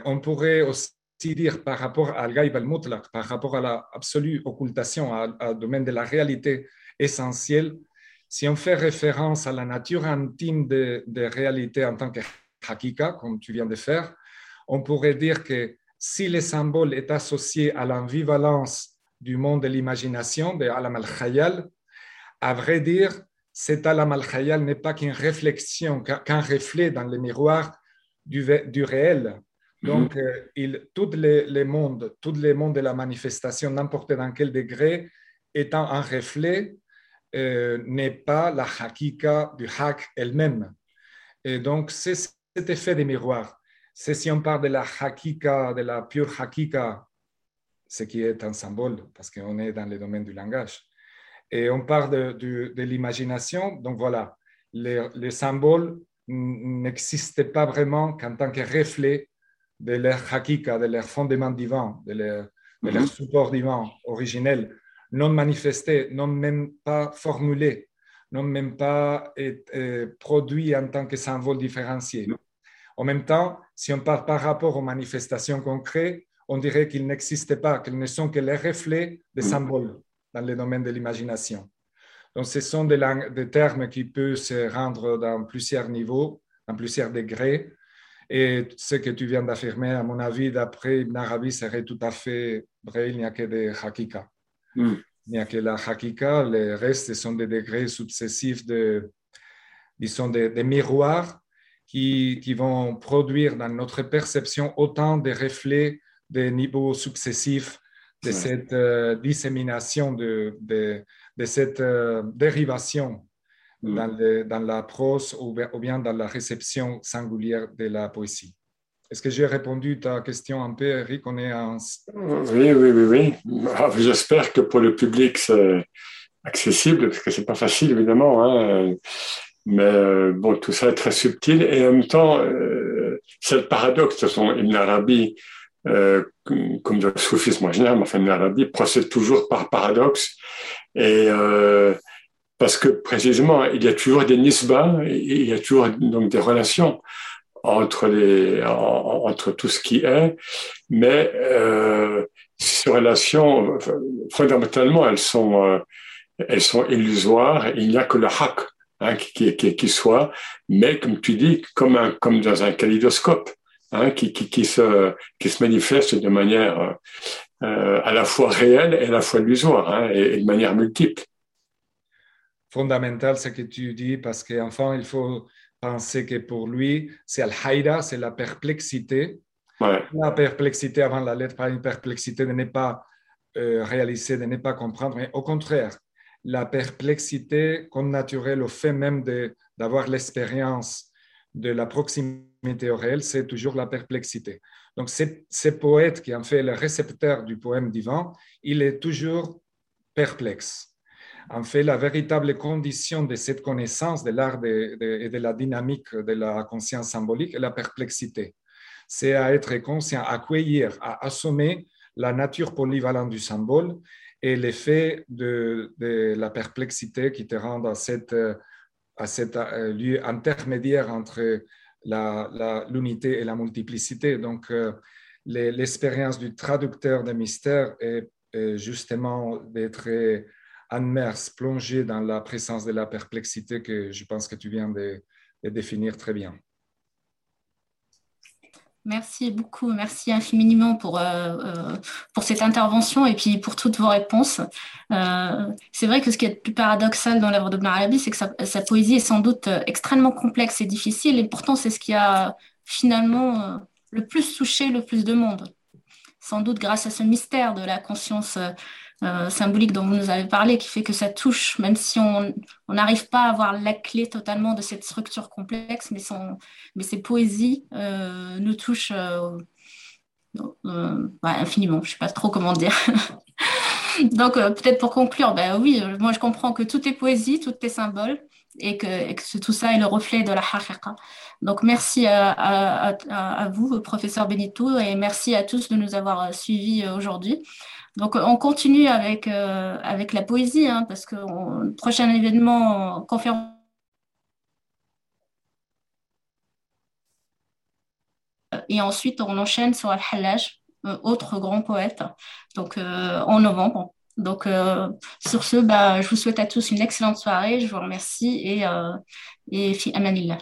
on pourrait aussi dire par rapport à al-gaib al-mutlaq, par rapport à l'absolue occultation, au domaine de la réalité essentielle, si on fait référence à la nature intime de, de réalité en tant que hakika, comme tu viens de faire, on pourrait dire que si le symbole est associé à l'ambivalence du monde de l'imagination, de alam al-khayal, à vrai dire, cet alam al-khayal n'est pas qu'une réflexion, qu'un reflet dans le miroir du, du réel. Donc, mhm. euh, il, tous les, mondes, tous les mondes de la manifestation, n'importe dans quel degré, étant un reflet, euh, n'est pas la hakika du hak elle-même. Et donc, c'est cet effet des miroirs. C'est si on parle de la hakika, de la pure hakika, ce qui est un symbole, parce qu'on est dans le domaine du langage et on parle de, l'imagination. Donc voilà, les, symboles n'existaient pas vraiment qu'en tant que reflet de leur hakika, de leur fondement divin, de leur, mhm. support divin originel, non manifesté, non même pas formulé, non même pas produit en tant que symbole différencié. En même temps, si on parle par rapport aux manifestations concrètes, on dirait qu'ils n'existaient pas, qu'ils ne sont que les reflets des symboles dans le domaine de l'imagination. Donc, ce sont des, des, termes qui peuvent se rendre dans plusieurs niveaux, dans plusieurs degrés. Et ce que tu viens d'affirmer, à mon avis, d'après Ibn Arabi, serait tout à fait vrai. Il n'y a que des hakika. Hmm. Il n'y a que la hakika. Les restes sont des degrés successifs de, disons, des, des miroirs qui, qui, vont produire dans notre perception autant de reflets des niveaux successifs de cette euh, dissémination, de, de, de cette euh, dérivation mm. dans, dans, la prose ou, bien dans la réception singulière de la poésie. Est-ce que j'ai répondu à ta question un peu, Eric? Est en... Oui, oui, oui, oui. Ah, j'espère que pour le public, c'est accessible, parce que c'est pas facile, évidemment. Hein. Mais euh, bon, tout ça est très subtil. Et en même temps, c'est le paradoxe. De façon, Ibn Arabi euh, comme le soufisme en général, enfin l'Arabie procède toujours par paradoxe. Et euh, parce que précisément, il y a toujours des nisbas, il y a toujours donc des relations entre les entre tout ce qui est, mais euh, ces relations fondamentalement elles sont euh, elles sont illusoires. Il n'y a que le haq hein, qui, qui, qui, soit, mais comme tu dis, comme un, comme dans un kaléidoscope. Hein, qui, qui, se, qui se manifeste de manière euh, à la fois réelle et à la fois illusoire, hein, et, de manière multiple. Fondamental ce que tu dis, parce qu'enfin, il faut penser que pour lui, c'est al-haïda, c'est la perplexité. La perplexité avant la lettre, pas une perplexité de ne pas euh, réaliser, de ne pas comprendre, mais au contraire, la perplexité comme naturelle au fait même d'avoir l'expérience de la proximité au réel, c'est toujours la perplexité. Donc, ce poète qui en fait le récepteur du poème divin, il est toujours perplexe. En fait, la véritable condition de cette connaissance de l'art et de, la dynamique de la conscience symbolique est la perplexité. C'est à être conscient, à accueillir, à assommer la nature polyvalente du symbole et l'effet de, la perplexité qui te rend à cet euh, lieu intermédiaire entre l'unité et la multiplicité. Donc, l'expérience du traducteur de mystère est, justement d'être immerse, plongé dans la présence de la perplexité que je pense que tu viens de définir très bien. Merci beaucoup, merci infiniment pour, euh, euh, pour cette intervention et puis pour toutes vos réponses. Euh, c'est vrai que ce qui est le plus paradoxal dans l'œuvre de Ibn c'est que sa, poésie est sans doute extrêmement complexe et difficile, et pourtant c'est ce qui a finalement le plus touché le plus de monde. Sans doute grâce à ce mystère de la conscience euh, symbolique dont vous nous avez parlé, qui fait que ça touche, même si on n'arrive pas à avoir la clé totalement de cette structure complexe, mais, son, mais ces poésies euh, nous touchent euh, infiniment. Je ne sais pas trop comment dire. Donc, peut-être pour conclure, ben oui, moi je comprends que tout est poésie, tout est symbole, et que, tout ça est le reflet de la haqiqa. Donc, merci à, vous, professeur Benito, et merci à tous de nous avoir suivis aujourd'hui. Donc, on continue avec, euh, avec la poésie, hein, parce que le prochain événement, conférence. Et ensuite, on enchaîne sur Al-Hallaj, euh, autre grand poète, donc euh, en novembre. Donc, sur ce, bah, je vous souhaite à tous une excellente soirée. Je vous remercie et, et fi amanillah.